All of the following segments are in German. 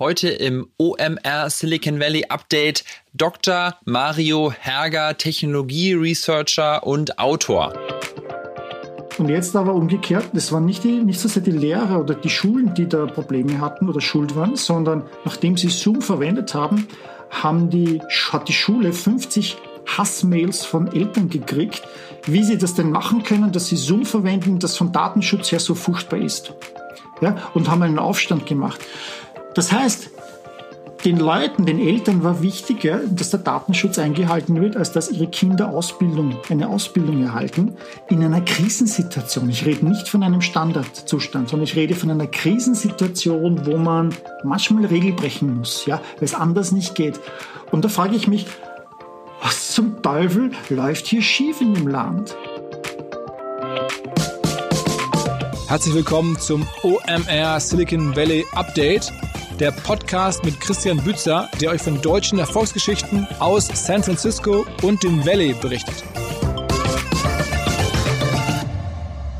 Heute im OMR Silicon Valley Update Dr. Mario Herger, Technologie-Researcher und Autor. Und jetzt aber umgekehrt, das waren nicht, die, nicht so sehr die Lehrer oder die Schulen, die da Probleme hatten oder schuld waren, sondern nachdem sie Zoom verwendet haben, haben die, hat die Schule 50 Hassmails von Eltern gekriegt, wie sie das denn machen können, dass sie Zoom verwenden, das von Datenschutz her so furchtbar ist. Ja, und haben einen Aufstand gemacht. Das heißt, den Leuten, den Eltern war wichtiger, dass der Datenschutz eingehalten wird, als dass ihre Kinder Ausbildung, eine Ausbildung erhalten in einer Krisensituation. Ich rede nicht von einem Standardzustand, sondern ich rede von einer Krisensituation, wo man manchmal Regel brechen muss, ja, weil es anders nicht geht. Und da frage ich mich, was zum Teufel läuft hier schief in dem Land? Herzlich willkommen zum OMR Silicon Valley Update der Podcast mit Christian Bützer, der euch von deutschen Erfolgsgeschichten aus San Francisco und dem Valley berichtet.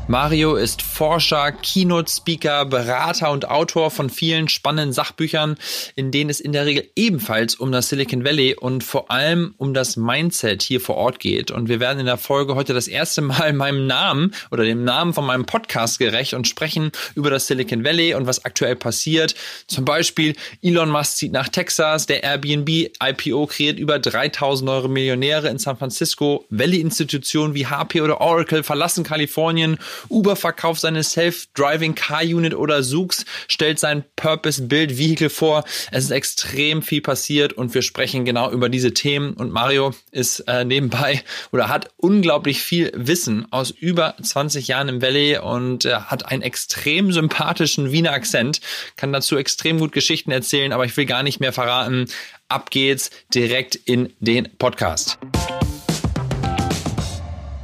Mario ist Forscher, Keynote-Speaker, Berater und Autor von vielen spannenden Sachbüchern, in denen es in der Regel ebenfalls um das Silicon Valley und vor allem um das Mindset hier vor Ort geht. Und wir werden in der Folge heute das erste Mal meinem Namen oder dem Namen von meinem Podcast gerecht und sprechen über das Silicon Valley und was aktuell passiert. Zum Beispiel Elon Musk zieht nach Texas, der Airbnb IPO kreiert über 3000 neue Millionäre in San Francisco, Valley-Institutionen wie HP oder Oracle verlassen Kalifornien Uber verkauft seine Self-Driving Car Unit oder Zoox stellt sein Purpose-Build Vehicle vor. Es ist extrem viel passiert und wir sprechen genau über diese Themen. Und Mario ist äh, nebenbei oder hat unglaublich viel Wissen aus über 20 Jahren im Valley und äh, hat einen extrem sympathischen Wiener Akzent, kann dazu extrem gut Geschichten erzählen, aber ich will gar nicht mehr verraten. Ab geht's direkt in den Podcast.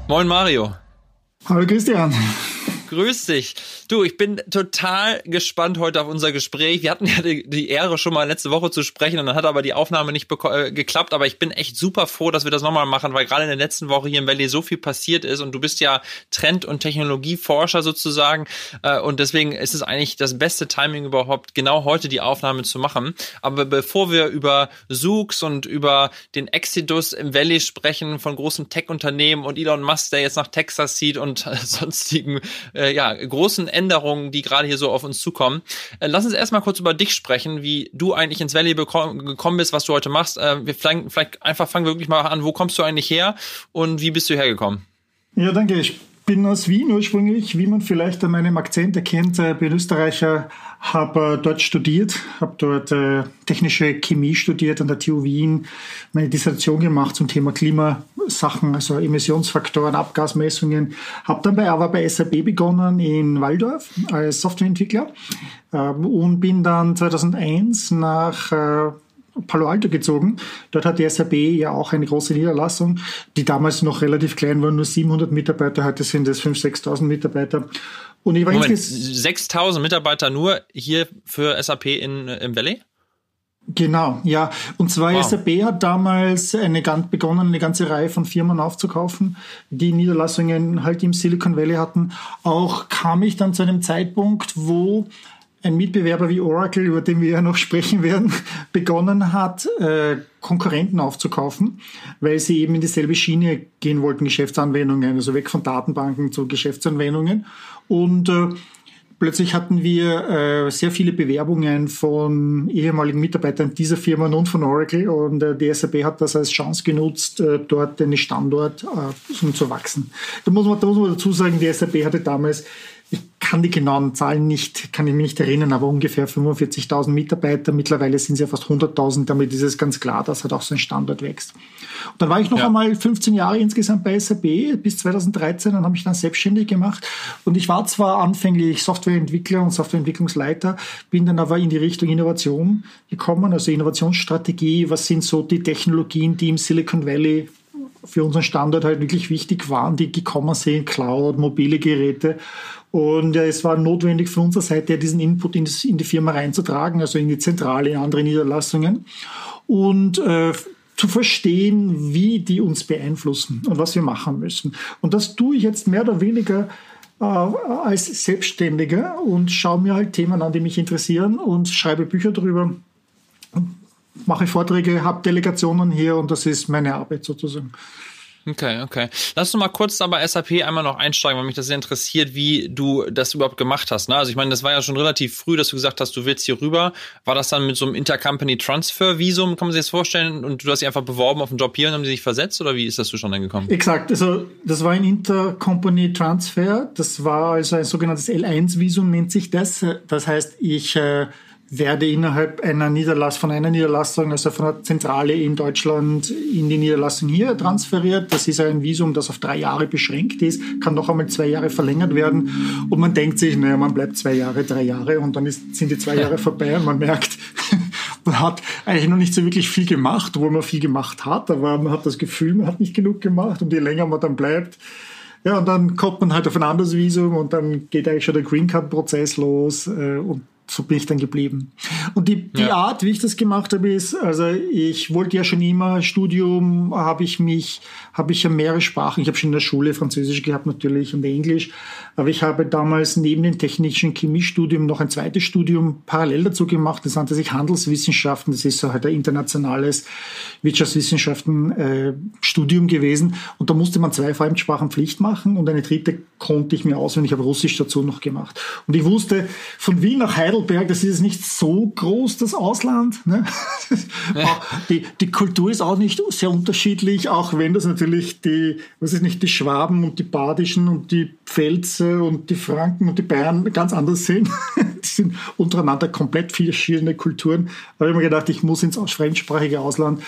Moin Mario. Hallo Christian. Grüß dich. Du, ich bin total gespannt heute auf unser Gespräch. Wir hatten ja die, die Ehre, schon mal letzte Woche zu sprechen und dann hat aber die Aufnahme nicht äh, geklappt. Aber ich bin echt super froh, dass wir das nochmal machen, weil gerade in der letzten Woche hier im Valley so viel passiert ist und du bist ja Trend- und Technologieforscher sozusagen. Äh, und deswegen ist es eigentlich das beste Timing überhaupt, genau heute die Aufnahme zu machen. Aber bevor wir über Zoox und über den Exodus im Valley sprechen von großen Tech-Unternehmen und Elon Musk, der jetzt nach Texas zieht und sonstigen äh, ja, großen Änderungen, die gerade hier so auf uns zukommen. Äh, lass uns erstmal kurz über dich sprechen, wie du eigentlich ins Valley gekommen bist, was du heute machst. Äh, wir vielleicht, vielleicht einfach fangen wir wirklich mal an, wo kommst du eigentlich her und wie bist du hergekommen? Ja, danke. Ich bin aus Wien ursprünglich, wie man vielleicht an meinem Akzent erkennt, äh, bin Österreicher, habe äh, dort studiert, habe dort äh, technische Chemie studiert an der TU Wien, meine Dissertation gemacht zum Thema Klimasachen, also Emissionsfaktoren, Abgasmessungen, habe dann bei, aber bei SAP begonnen in Waldorf als Softwareentwickler ähm, und bin dann 2001 nach Palo Alto gezogen. Dort hat die SAP ja auch eine große Niederlassung, die damals noch relativ klein war, nur 700 Mitarbeiter, heute sind es 5.000, 6.000 Mitarbeiter. Und ich war Moment, 6.000 Mitarbeiter nur hier für SAP in, im Valley? Genau, ja. Und zwar wow. SAP hat damals eine, begonnen, eine ganze Reihe von Firmen aufzukaufen, die Niederlassungen halt im Silicon Valley hatten. Auch kam ich dann zu einem Zeitpunkt, wo ein Mitbewerber wie Oracle, über den wir ja noch sprechen werden, begonnen hat, äh, Konkurrenten aufzukaufen, weil sie eben in dieselbe Schiene gehen wollten, Geschäftsanwendungen, also weg von Datenbanken zu Geschäftsanwendungen. Und äh, plötzlich hatten wir äh, sehr viele Bewerbungen von ehemaligen Mitarbeitern dieser Firma und von Oracle und die SAP hat das als Chance genutzt, dort einen Standort zu wachsen. Da muss, man, da muss man dazu sagen, die SAP hatte damals ich kann die genauen Zahlen nicht, kann ich mich nicht erinnern, aber ungefähr 45.000 Mitarbeiter. Mittlerweile sind es ja fast 100.000. Damit ist es ganz klar, dass halt auch so ein Standort wächst. Und dann war ich noch ja. einmal 15 Jahre insgesamt bei SAP bis 2013 und habe mich dann selbstständig gemacht. Und ich war zwar anfänglich Softwareentwickler und Softwareentwicklungsleiter, bin dann aber in die Richtung Innovation gekommen, also Innovationsstrategie. Was sind so die Technologien, die im Silicon Valley für unseren Standort halt wirklich wichtig waren, die gekommen sind, Cloud, mobile Geräte. Und äh, es war notwendig von unserer Seite, diesen Input in, die Firma reinzutragen, also in die Zentrale, in andere Niederlassungen. Und äh, zu verstehen, wie die uns beeinflussen und was wir machen müssen. Und das tue ich jetzt mehr oder weniger äh, als Selbstständiger und schaue mir halt Themen an, die mich interessieren und schreibe Bücher darüber, mache Vorträge, habe Delegationen hier und das ist meine Arbeit sozusagen. Okay, okay. Lass uns mal kurz aber SAP einmal noch einsteigen, weil mich das sehr interessiert, wie du das überhaupt gemacht hast. Ne? Also ich meine, das war ja schon relativ früh, dass du gesagt hast, du willst hier rüber. War das dann mit so einem Intercompany Transfer Visum, kann man sich das vorstellen? Und du hast dich einfach beworben auf einen Job hier und haben die sich versetzt oder wie ist das zustande gekommen? Exakt, also das war ein Intercompany Transfer. Das war also ein sogenanntes L1 Visum nennt sich das. Das heißt, ich äh, werde innerhalb einer Niederlassung, von einer Niederlassung, also von der Zentrale in Deutschland in die Niederlassung hier transferiert. Das ist ein Visum, das auf drei Jahre beschränkt ist, kann noch einmal zwei Jahre verlängert werden. Und man denkt sich, naja, man bleibt zwei Jahre, drei Jahre und dann ist, sind die zwei Jahre vorbei und man merkt, man hat eigentlich noch nicht so wirklich viel gemacht, obwohl man viel gemacht hat, aber man hat das Gefühl, man hat nicht genug gemacht und je länger man dann bleibt, ja, und dann kommt man halt auf ein anderes Visum und dann geht eigentlich schon der Green Card Prozess los äh, und so bin ich dann geblieben. Und die, die ja. Art, wie ich das gemacht habe, ist, also ich wollte ja schon immer Studium, habe ich mich, habe ich ja mehrere Sprachen. Ich habe schon in der Schule Französisch gehabt natürlich und Englisch, aber ich habe damals neben dem technischen Chemiestudium noch ein zweites Studium parallel dazu gemacht. Das nannte sich Handelswissenschaften. Das ist so halt ein internationales Wirtschaftswissenschaften-Studium äh, gewesen. Und da musste man zwei Fremdsprachen Pflicht machen und eine dritte konnte ich mir auswendig. Ich habe Russisch dazu noch gemacht. Und ich wusste, von Wien nach Heidelberg, das ist nicht so groß, das Ausland. Ne? die, die Kultur ist auch nicht sehr unterschiedlich, auch wenn das natürlich die, was ist nicht, die Schwaben und die Badischen und die Pfälzer und die Franken und die Bayern ganz anders sind. die sind untereinander komplett verschiedene Kulturen. Da habe ich mir gedacht, ich muss ins fremdsprachige Ausland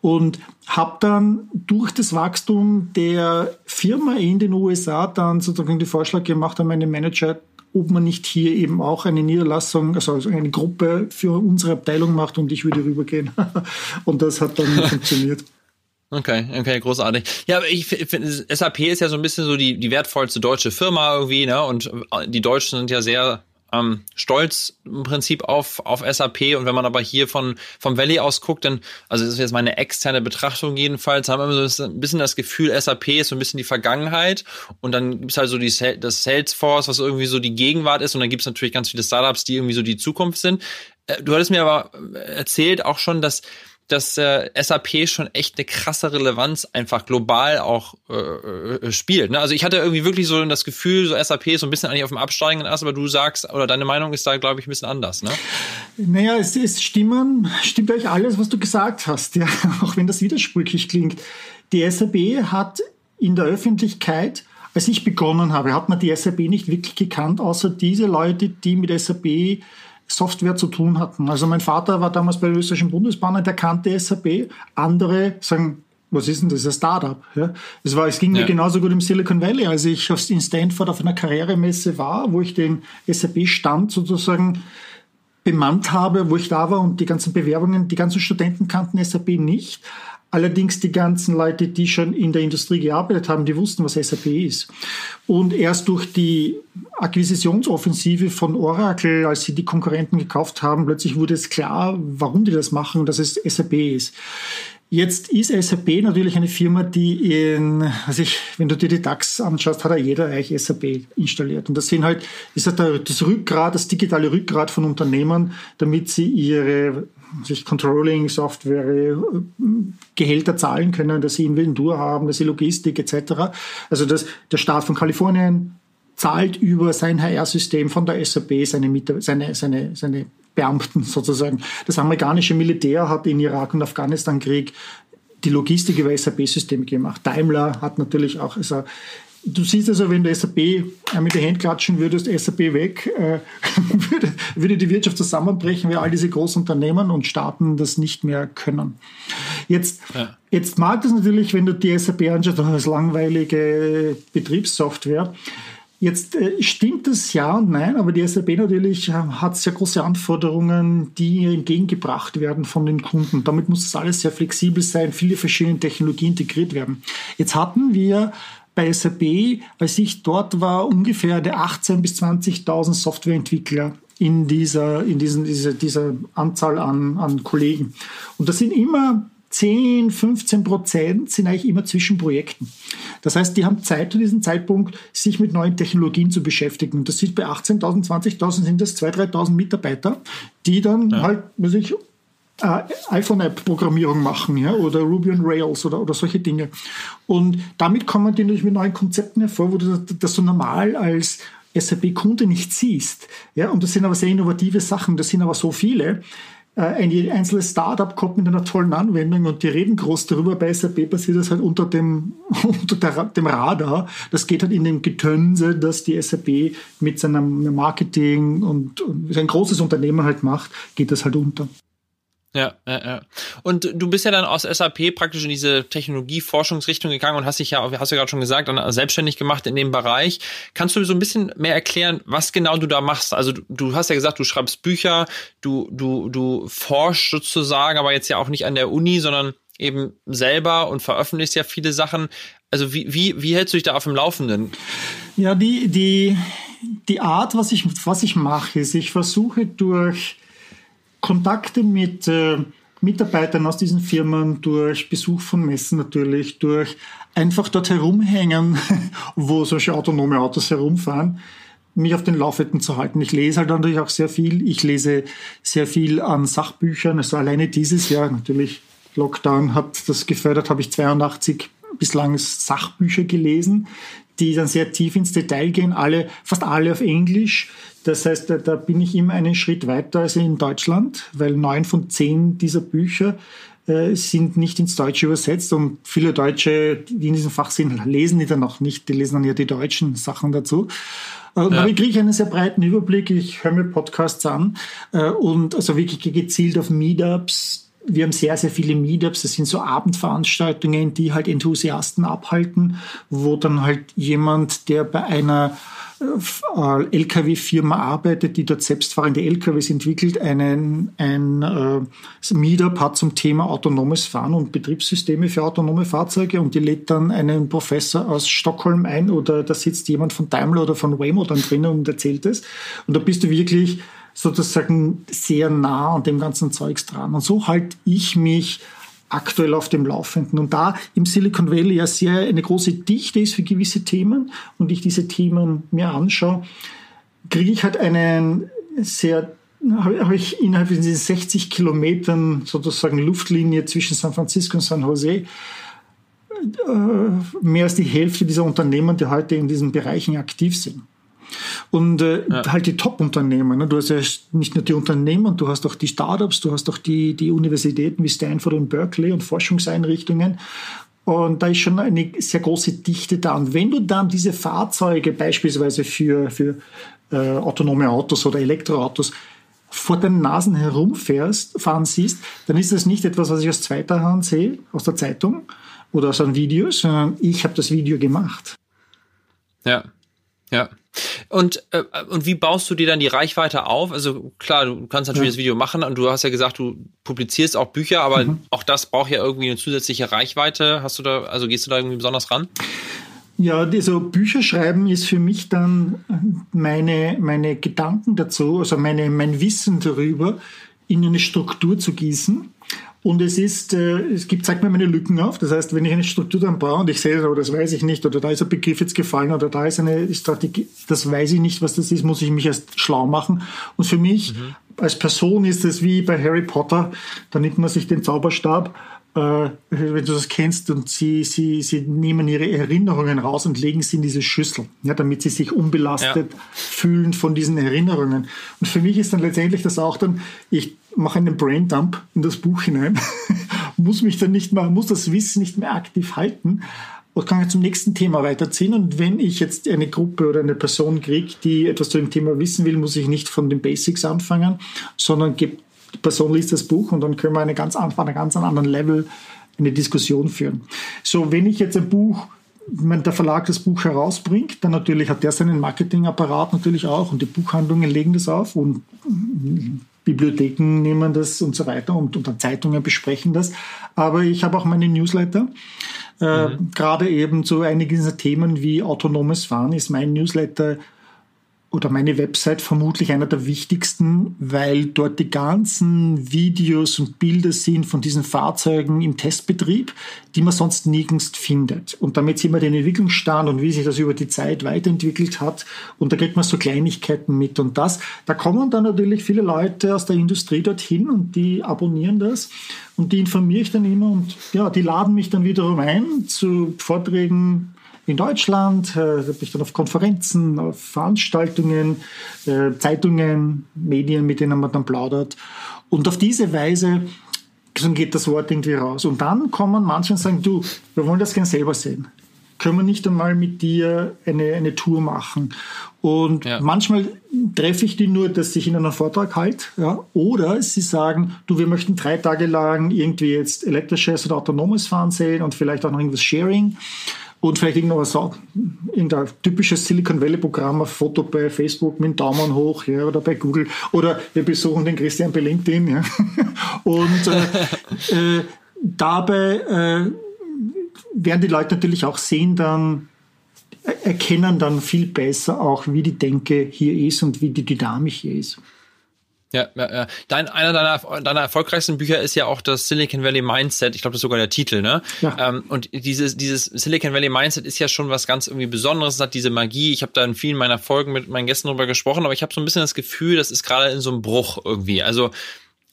und habe dann durch das Wachstum der Firma in den USA dann sozusagen den Vorschlag gemacht an meine Manager, ob man nicht hier eben auch eine Niederlassung, also eine Gruppe für unsere Abteilung macht und ich würde rübergehen. und das hat dann funktioniert. Okay, okay, großartig. Ja, aber ich finde, SAP ist ja so ein bisschen so die, die wertvollste deutsche Firma irgendwie, ne? Und die Deutschen sind ja sehr ähm, stolz im Prinzip auf, auf SAP. Und wenn man aber hier von, vom Valley aus guckt, dann, also das ist jetzt meine externe Betrachtung jedenfalls, haben wir so ein bisschen das Gefühl, SAP ist so ein bisschen die Vergangenheit. Und dann gibt's halt so die, das Salesforce, was irgendwie so die Gegenwart ist. Und dann gibt's natürlich ganz viele Startups, die irgendwie so die Zukunft sind. Äh, du hattest mir aber erzählt auch schon, dass dass äh, SAP schon echt eine krasse Relevanz einfach global auch äh, äh, spielt. Ne? Also ich hatte irgendwie wirklich so das Gefühl, so SAP ist so ein bisschen eigentlich auf dem absteigenden Ast, aber du sagst, oder deine Meinung ist da, glaube ich, ein bisschen anders. Ne? Naja, es, es stimmen, stimmt euch alles, was du gesagt hast, ja, auch wenn das widersprüchlich klingt. Die SAP hat in der Öffentlichkeit als ich begonnen habe, hat man die SAP nicht wirklich gekannt, außer diese Leute, die mit SAP Software zu tun hatten. Also mein Vater war damals bei der österreichischen Bundesbahn, der kannte SAP. Andere sagen, was ist denn das, ein Startup? Ja, es, war, es ging ja. mir genauso gut im Silicon Valley, als ich in Stanford auf einer Karrieremesse war, wo ich den SAP-Stand sozusagen bemannt habe, wo ich da war und die ganzen Bewerbungen, die ganzen Studenten kannten SAP nicht. Allerdings die ganzen Leute, die schon in der Industrie gearbeitet haben, die wussten, was SAP ist. Und erst durch die Akquisitionsoffensive von Oracle, als sie die Konkurrenten gekauft haben, plötzlich wurde es klar, warum die das machen und dass es SAP ist. Jetzt ist SAP natürlich eine Firma, die in, also ich, wenn du dir die DAX anschaust, hat ja jeder eigentlich SAP installiert. Und das sind halt, ist halt das Rückgrat, das digitale Rückgrat von Unternehmen, damit sie ihre sich Controlling-Software, Gehälter zahlen können, dass sie Inventur haben, dass sie Logistik etc. Also das, der Staat von Kalifornien zahlt über sein HR-System von der SAP seine, seine, seine, seine Beamten sozusagen. Das amerikanische Militär hat in Irak und Afghanistan-Krieg die Logistik über SAP-Systeme gemacht. Daimler hat natürlich auch, also Du siehst also, wenn du SAP mit der Hand klatschen würdest, SAP weg, äh, würde, würde die Wirtschaft zusammenbrechen, weil all diese großen Unternehmen und Staaten das nicht mehr können. Jetzt, ja. jetzt mag das natürlich, wenn du die SAP anschaust, als langweilige Betriebssoftware. Jetzt äh, stimmt das ja und nein, aber die SAP natürlich äh, hat sehr große Anforderungen, die entgegengebracht werden von den Kunden. Damit muss das alles sehr flexibel sein, viele verschiedene Technologien integriert werden. Jetzt hatten wir bei SAP, als ich dort war, ungefähr 18.000 bis 20.000 Softwareentwickler in dieser, in diesen, dieser, dieser Anzahl an, an Kollegen. Und das sind immer 10, 15 Prozent sind eigentlich immer zwischen Projekten. Das heißt, die haben Zeit zu diesem Zeitpunkt, sich mit neuen Technologien zu beschäftigen. Und das sieht bei 18.000, 20.000 sind das 2.000, 3.000 Mitarbeiter, die dann ja. halt, weiß ich, äh, iPhone-App-Programmierung machen ja, oder Ruby on Rails oder, oder solche Dinge. Und damit kommen die natürlich mit neuen Konzepten hervor, wo du das, das so normal als SAP-Kunde nicht siehst. Ja, und das sind aber sehr innovative Sachen, das sind aber so viele, äh, ein einzelnes Startup kommt mit einer tollen Anwendung und die reden groß darüber. Bei SAP passiert das halt unter dem, unter der, dem Radar. Das geht halt in dem Getönse, dass die SAP mit seinem Marketing und, und ein großes Unternehmen halt macht, geht das halt unter. Ja, ja, ja. Und du bist ja dann aus SAP praktisch in diese Technologieforschungsrichtung gegangen und hast dich ja, hast du ja gerade schon gesagt, selbstständig gemacht in dem Bereich. Kannst du so ein bisschen mehr erklären, was genau du da machst? Also du, du hast ja gesagt, du schreibst Bücher, du, du, du forschst sozusagen, aber jetzt ja auch nicht an der Uni, sondern eben selber und veröffentlichst ja viele Sachen. Also wie, wie, wie hältst du dich da auf dem Laufenden? Ja, die, die, die Art, was ich, was ich mache, ist, ich versuche durch Kontakte mit äh, Mitarbeitern aus diesen Firmen, durch Besuch von Messen natürlich, durch einfach dort herumhängen, wo solche autonome Autos herumfahren, mich auf den Laufenden zu halten. Ich lese halt natürlich auch sehr viel. Ich lese sehr viel an Sachbüchern. Also alleine dieses Jahr natürlich Lockdown hat das gefördert, habe ich 82 bislang Sachbücher gelesen, die dann sehr tief ins Detail gehen, alle, fast alle auf Englisch. Das heißt, da, bin ich immer einen Schritt weiter als in Deutschland, weil neun von zehn dieser Bücher äh, sind nicht ins Deutsche übersetzt und viele Deutsche, die in diesem Fach sind, lesen die dann noch nicht. Die lesen dann ja die deutschen Sachen dazu. Und ja. kriege ich einen sehr breiten Überblick. Ich höre mir Podcasts an äh, und also wirklich gezielt auf Meetups. Wir haben sehr, sehr viele Meetups. Das sind so Abendveranstaltungen, die halt Enthusiasten abhalten, wo dann halt jemand, der bei einer äh, LKW-Firma arbeitet, die dort selbstfahrende LKWs entwickelt, einen, ein äh, Meetup hat zum Thema autonomes Fahren und Betriebssysteme für autonome Fahrzeuge und die lädt dann einen Professor aus Stockholm ein oder da sitzt jemand von Daimler oder von Waymo dann drin und erzählt es. Und da bist du wirklich sozusagen sehr nah an dem ganzen Zeugs dran. Und so halte ich mich aktuell auf dem Laufenden. Und da im Silicon Valley ja sehr eine große Dichte ist für gewisse Themen und ich diese Themen mir anschaue, kriege ich halt einen sehr habe ich innerhalb von diesen 60 Kilometern sozusagen Luftlinie zwischen San Francisco und San Jose äh, mehr als die Hälfte dieser Unternehmen, die heute in diesen Bereichen aktiv sind. Und äh, ja. halt die Top-Unternehmen. Ne? Du hast ja nicht nur die Unternehmen, du hast auch die Startups, du hast auch die, die Universitäten wie Stanford und Berkeley und Forschungseinrichtungen. Und da ist schon eine sehr große Dichte da. Und wenn du dann diese Fahrzeuge beispielsweise für, für äh, autonome Autos oder Elektroautos vor den Nasen herumfährst, fahren siehst, dann ist das nicht etwas, was ich aus zweiter Hand sehe, aus der Zeitung oder aus einem Video, sondern ich habe das Video gemacht. Ja, ja. Und, äh, und wie baust du dir dann die Reichweite auf? Also klar, du kannst natürlich ja. das Video machen und du hast ja gesagt, du publizierst auch Bücher, aber mhm. auch das braucht ja irgendwie eine zusätzliche Reichweite. Hast du da, also gehst du da irgendwie besonders ran? Ja, also Bücher schreiben ist für mich dann meine, meine Gedanken dazu, also meine, mein Wissen darüber in eine Struktur zu gießen und es ist, äh, es gibt, zeigt mir meine Lücken auf. Das heißt, wenn ich eine Struktur dann brauche und ich sehe, oder das weiß ich nicht, oder da ist ein Begriff jetzt gefallen, oder da ist eine Strategie, das weiß ich nicht, was das ist, muss ich mich erst schlau machen. Und für mich mhm. als Person ist es wie bei Harry Potter, da nimmt man sich den Zauberstab äh, wenn du das kennst, und sie, sie, sie nehmen ihre Erinnerungen raus und legen sie in diese Schüssel, ja, damit sie sich unbelastet ja. fühlen von diesen Erinnerungen. Und für mich ist dann letztendlich das auch dann, ich mache einen Braindump in das Buch hinein, muss mich dann nicht mehr, muss das Wissen nicht mehr aktiv halten und kann zum nächsten Thema weiterziehen. Und wenn ich jetzt eine Gruppe oder eine Person kriege, die etwas zu dem Thema wissen will, muss ich nicht von den Basics anfangen, sondern gebe die Person liest das Buch und dann können wir eine ganz, auf einem ganz anderen Level eine Diskussion führen. So, wenn ich jetzt ein Buch wenn der Verlag das Buch herausbringt, dann natürlich hat der seinen Marketingapparat natürlich auch und die Buchhandlungen legen das auf und Bibliotheken nehmen das und so weiter und, und dann Zeitungen besprechen das. Aber ich habe auch meine Newsletter. Äh, mhm. Gerade eben zu einigen dieser Themen wie autonomes Fahren ist mein Newsletter oder meine Website vermutlich einer der wichtigsten, weil dort die ganzen Videos und Bilder sind von diesen Fahrzeugen im Testbetrieb, die man sonst nirgends findet. Und damit sieht man den Entwicklungsstand und wie sich das über die Zeit weiterentwickelt hat. Und da kriegt man so Kleinigkeiten mit. Und das, da kommen dann natürlich viele Leute aus der Industrie dorthin und die abonnieren das. Und die informiere ich dann immer und ja, die laden mich dann wiederum ein zu Vorträgen in Deutschland, äh, habe ich dann auf Konferenzen, auf Veranstaltungen, äh, Zeitungen, Medien, mit denen man dann plaudert. Und auf diese Weise geht das Wort irgendwie raus. Und dann kommen manche und sagen, du, wir wollen das gerne selber sehen. Können wir nicht einmal mit dir eine, eine Tour machen? Und ja. manchmal treffe ich die nur, dass ich ihnen einen Vortrag halte. Ja? Oder sie sagen, du, wir möchten drei Tage lang irgendwie jetzt elektrisches oder autonomes Fahren sehen und vielleicht auch noch irgendwas Sharing und vielleicht irgendwas so, irgendein typisches Silicon Valley Programm, ein Foto bei Facebook mit dem Daumen hoch, ja, oder bei Google, oder wir besuchen den Christian bei LinkedIn, ja. Und äh, äh, dabei äh, werden die Leute natürlich auch sehen dann, erkennen dann viel besser auch, wie die Denke hier ist und wie die Dynamik hier ist. Ja, ja, ja. Dein, einer deiner, deiner erfolgreichsten Bücher ist ja auch das Silicon Valley Mindset. Ich glaube, das ist sogar der Titel, ne? Ja. Ähm, und dieses, dieses Silicon Valley Mindset ist ja schon was ganz irgendwie Besonderes. Es hat diese Magie. Ich habe da in vielen meiner Folgen mit meinen Gästen darüber gesprochen, aber ich habe so ein bisschen das Gefühl, das ist gerade in so einem Bruch irgendwie. Also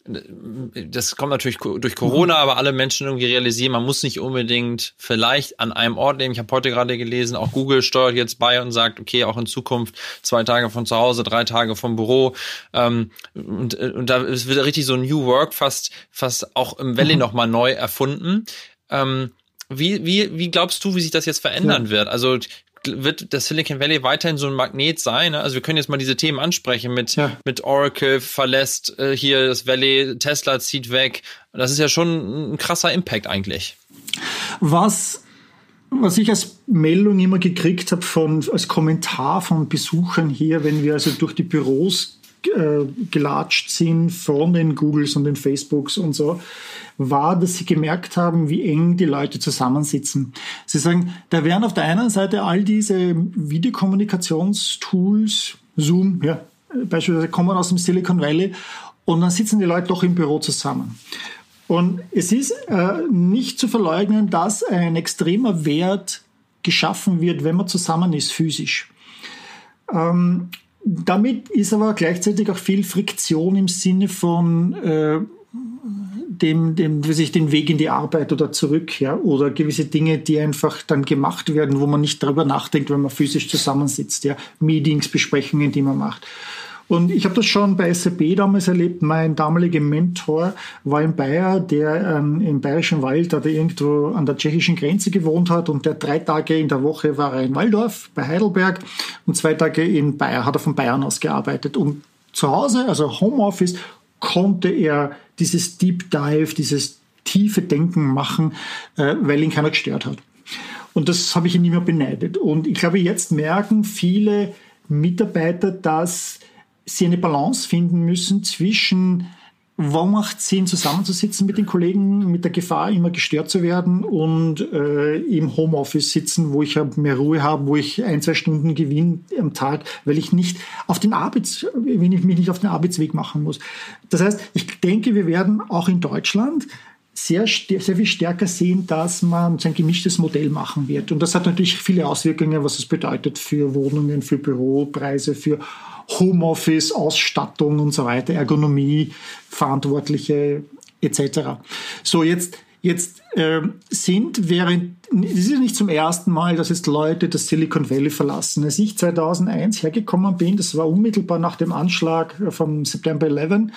das kommt natürlich durch Corona, aber alle Menschen irgendwie realisieren, man muss nicht unbedingt vielleicht an einem Ort leben. Ich habe heute gerade gelesen, auch Google steuert jetzt bei und sagt, okay, auch in Zukunft zwei Tage von zu Hause, drei Tage vom Büro. Ähm, und, und da wird richtig so New Work fast, fast auch im Valley mhm. nochmal neu erfunden. Ähm, wie, wie, wie glaubst du, wie sich das jetzt verändern ja. wird? Also wird das Silicon Valley weiterhin so ein Magnet sein? Ne? Also wir können jetzt mal diese Themen ansprechen mit, ja. mit Oracle verlässt äh, hier das Valley, Tesla zieht weg. Das ist ja schon ein krasser Impact eigentlich. Was was ich als Meldung immer gekriegt habe von als Kommentar von Besuchern hier, wenn wir also durch die Büros äh, gelatscht sind von den Googles und den Facebooks und so, war, dass sie gemerkt haben, wie eng die Leute zusammensitzen. Sie sagen, da wären auf der einen Seite all diese Videokommunikationstools, Zoom, ja, beispielsweise kommen aus dem Silicon Valley und dann sitzen die Leute doch im Büro zusammen. Und es ist äh, nicht zu verleugnen, dass ein extremer Wert geschaffen wird, wenn man zusammen ist, physisch. Ähm, damit ist aber gleichzeitig auch viel Friktion im Sinne von äh, dem, dem, wie sich den Weg in die Arbeit oder zurück, ja, oder gewisse Dinge, die einfach dann gemacht werden, wo man nicht darüber nachdenkt, wenn man physisch zusammensitzt, ja, Meetings, Besprechungen, die man macht. Und ich habe das schon bei SAP damals erlebt. Mein damaliger Mentor war ein Bayer, der ähm, im Bayerischen Wald oder irgendwo an der tschechischen Grenze gewohnt hat und der drei Tage in der Woche war er in Waldorf bei Heidelberg und zwei Tage in Bayern hat er von Bayern aus gearbeitet. Und zu Hause, also Homeoffice, konnte er dieses Deep Dive, dieses tiefe Denken machen, äh, weil ihn keiner gestört hat. Und das habe ich ihn immer beneidet. Und ich glaube, jetzt merken viele Mitarbeiter, dass sie eine Balance finden müssen zwischen wo macht Sinn, zusammenzusitzen mit den Kollegen, mit der Gefahr, immer gestört zu werden und äh, im Homeoffice sitzen, wo ich mehr Ruhe habe, wo ich ein, zwei Stunden gewinne am Tag, weil ich nicht auf den Arbeits, wenn ich mich nicht auf den Arbeitsweg machen muss. Das heißt, ich denke, wir werden auch in Deutschland sehr, sehr viel stärker sehen, dass man ein gemischtes Modell machen wird. Und das hat natürlich viele Auswirkungen, was es bedeutet für Wohnungen, für Büropreise, für Homeoffice, Ausstattung und so weiter, Ergonomie, Verantwortliche etc. So, jetzt, jetzt äh, sind während, es ist nicht zum ersten Mal, dass jetzt Leute das Silicon Valley verlassen. Als ich 2001 hergekommen bin, das war unmittelbar nach dem Anschlag vom September 11,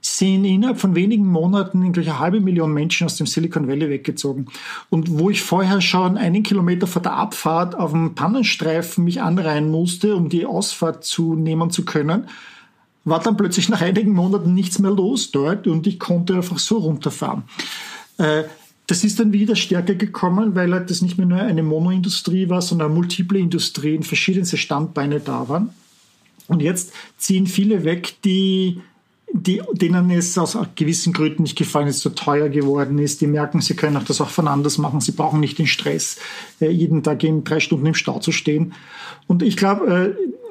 sind innerhalb von wenigen Monaten irgendwie eine halbe Million Menschen aus dem Silicon Valley weggezogen. Und wo ich vorher schon einen Kilometer vor der Abfahrt auf dem Pannenstreifen mich anreihen musste, um die Ausfahrt zu nehmen zu können, war dann plötzlich nach einigen Monaten nichts mehr los dort und ich konnte einfach so runterfahren. Äh, das ist dann wieder stärker gekommen, weil halt das nicht mehr nur eine Monoindustrie war, sondern multiple Industrien, verschiedenste Standbeine da waren. Und jetzt ziehen viele weg, die die, denen es aus gewissen Gründen nicht gefallen ist, so teuer geworden ist. Die merken, sie können auch das auch von anders machen. Sie brauchen nicht den Stress, äh, jeden Tag in drei Stunden im Stau zu stehen. Und ich glaube, äh,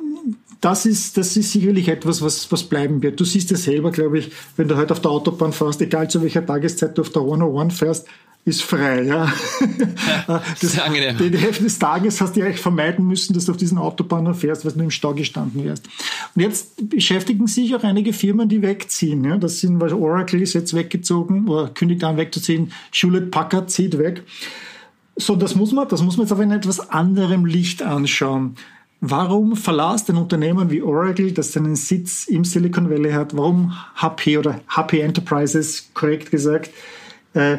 das ist, das ist sicherlich etwas, was, was bleiben wird. Du siehst ja selber, glaube ich, wenn du heute auf der Autobahn fährst, egal zu welcher Tageszeit du auf der 101 fährst, ist frei, ja. ja das, sehr angenehm. Die Hälfte des Tages hast du eigentlich vermeiden müssen, dass du auf diesen Autobahnen fährst, weil du im Stau gestanden wärst. Und jetzt beschäftigen sich auch einige Firmen, die wegziehen. Ja. Das sind, weil Oracle ist jetzt weggezogen oder kündigt an wegzuziehen, Hewlett Packard zieht weg. So, das muss man, das muss man jetzt aber in etwas anderem Licht anschauen. Warum verlässt ein Unternehmen wie Oracle, das seinen Sitz im Silicon Valley hat, warum HP oder HP Enterprises, korrekt gesagt, äh,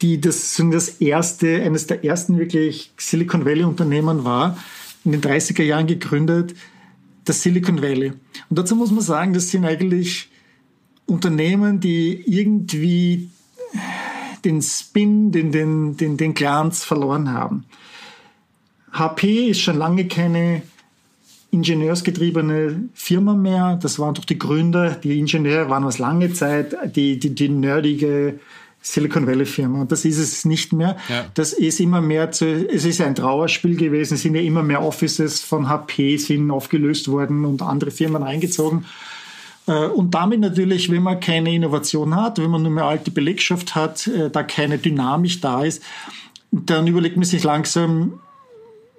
die das, das erste, eines der ersten wirklich Silicon Valley Unternehmen war, in den 30er Jahren gegründet, das Silicon Valley. Und dazu muss man sagen, das sind eigentlich Unternehmen, die irgendwie den Spin, den, den, den, den Glanz verloren haben. HP ist schon lange keine ingenieursgetriebene Firma mehr. Das waren doch die Gründer, die Ingenieure waren was lange Zeit die, die, die nerdige Silicon Valley Firma. Und das ist es nicht mehr. Ja. Das ist immer mehr zu, es ist ein Trauerspiel gewesen. Es sind ja immer mehr Offices von HP sind aufgelöst worden und andere Firmen eingezogen. Äh, und damit natürlich, wenn man keine Innovation hat, wenn man nur mehr alte Belegschaft hat, äh, da keine Dynamik da ist, dann überlegt man sich langsam,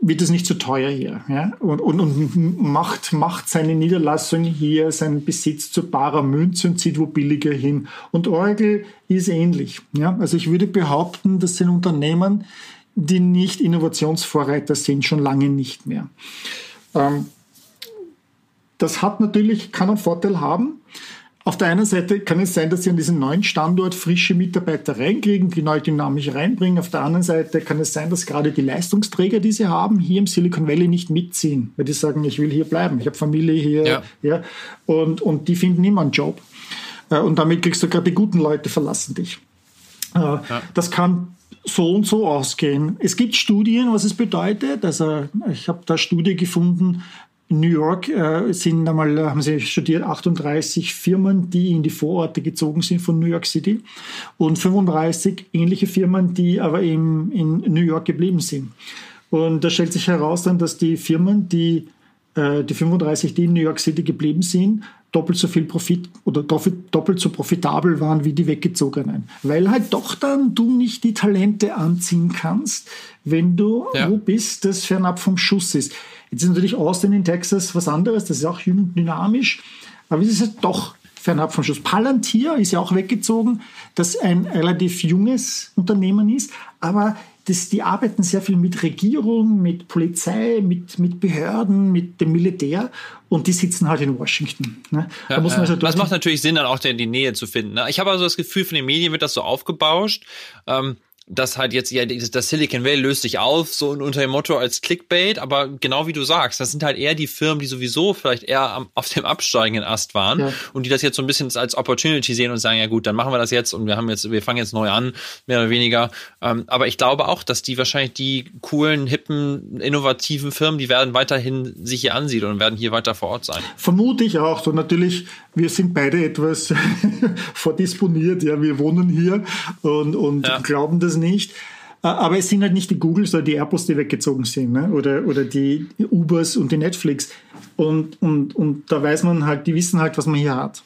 wird es nicht zu teuer hier. Ja? Und, und, und macht, macht seine Niederlassung hier, seinen Besitz zu barer Münze und zieht wo billiger hin. Und Oracle ist ähnlich. Ja? Also ich würde behaupten, das sind Unternehmen, die nicht Innovationsvorreiter sind, schon lange nicht mehr. Ähm, das hat natürlich, kann einen Vorteil haben. Auf der einen Seite kann es sein, dass sie an diesen neuen Standort frische Mitarbeiter reinkriegen, die neu dynamisch reinbringen. Auf der anderen Seite kann es sein, dass gerade die Leistungsträger, die sie haben, hier im Silicon Valley nicht mitziehen, weil die sagen, ich will hier bleiben, ich habe Familie hier, ja. ja und, und die finden immer einen Job. Äh, und damit kriegst du gerade die guten Leute verlassen dich. Äh, ja. Das kann so und so ausgehen. Es gibt Studien, was es bedeutet. Also ich habe da Studie gefunden, New York äh, sind einmal, äh, haben sie studiert, 38 Firmen, die in die Vororte gezogen sind von New York City und 35 ähnliche Firmen, die aber im, in New York geblieben sind. Und da stellt sich heraus dann, dass die Firmen, die, äh, die 35, die in New York City geblieben sind, doppelt so viel Profit oder doppelt so profitabel waren wie die weggezogenen. Weil halt doch dann du nicht die Talente anziehen kannst, wenn du ja. wo bist, das fernab vom Schuss ist. Jetzt ist natürlich Austin in Texas was anderes, das ist auch jung und dynamisch, aber es ist halt doch fernab vom Schuss. Palantir ist ja auch weggezogen, das ein relativ junges Unternehmen ist, aber das, die arbeiten sehr viel mit Regierung, mit Polizei, mit, mit Behörden, mit dem Militär und die sitzen halt in Washington. Ne? Ja, da muss man also das macht natürlich Sinn, dann auch die Nähe zu finden. Ne? Ich habe also das Gefühl, von den Medien wird das so aufgebauscht. Ähm, dass halt jetzt ja das Silicon Valley löst sich auf, so unter dem Motto als Clickbait, aber genau wie du sagst, das sind halt eher die Firmen, die sowieso vielleicht eher am, auf dem absteigenden Ast waren ja. und die das jetzt so ein bisschen als Opportunity sehen und sagen, ja gut, dann machen wir das jetzt und wir haben jetzt, wir fangen jetzt neu an, mehr oder weniger. Ähm, aber ich glaube auch, dass die wahrscheinlich die coolen, hippen, innovativen Firmen, die werden weiterhin sich hier ansiedeln und werden hier weiter vor Ort sein. Vermute ich auch. So natürlich, wir sind beide etwas vordisponiert, ja, wir wohnen hier und, und ja. glauben das nicht. Äh, aber es sind halt nicht die Googles oder die Airbus, die weggezogen sind, ne? oder, oder die Ubers und die Netflix. Und, und, und da weiß man halt, die wissen halt, was man hier hat.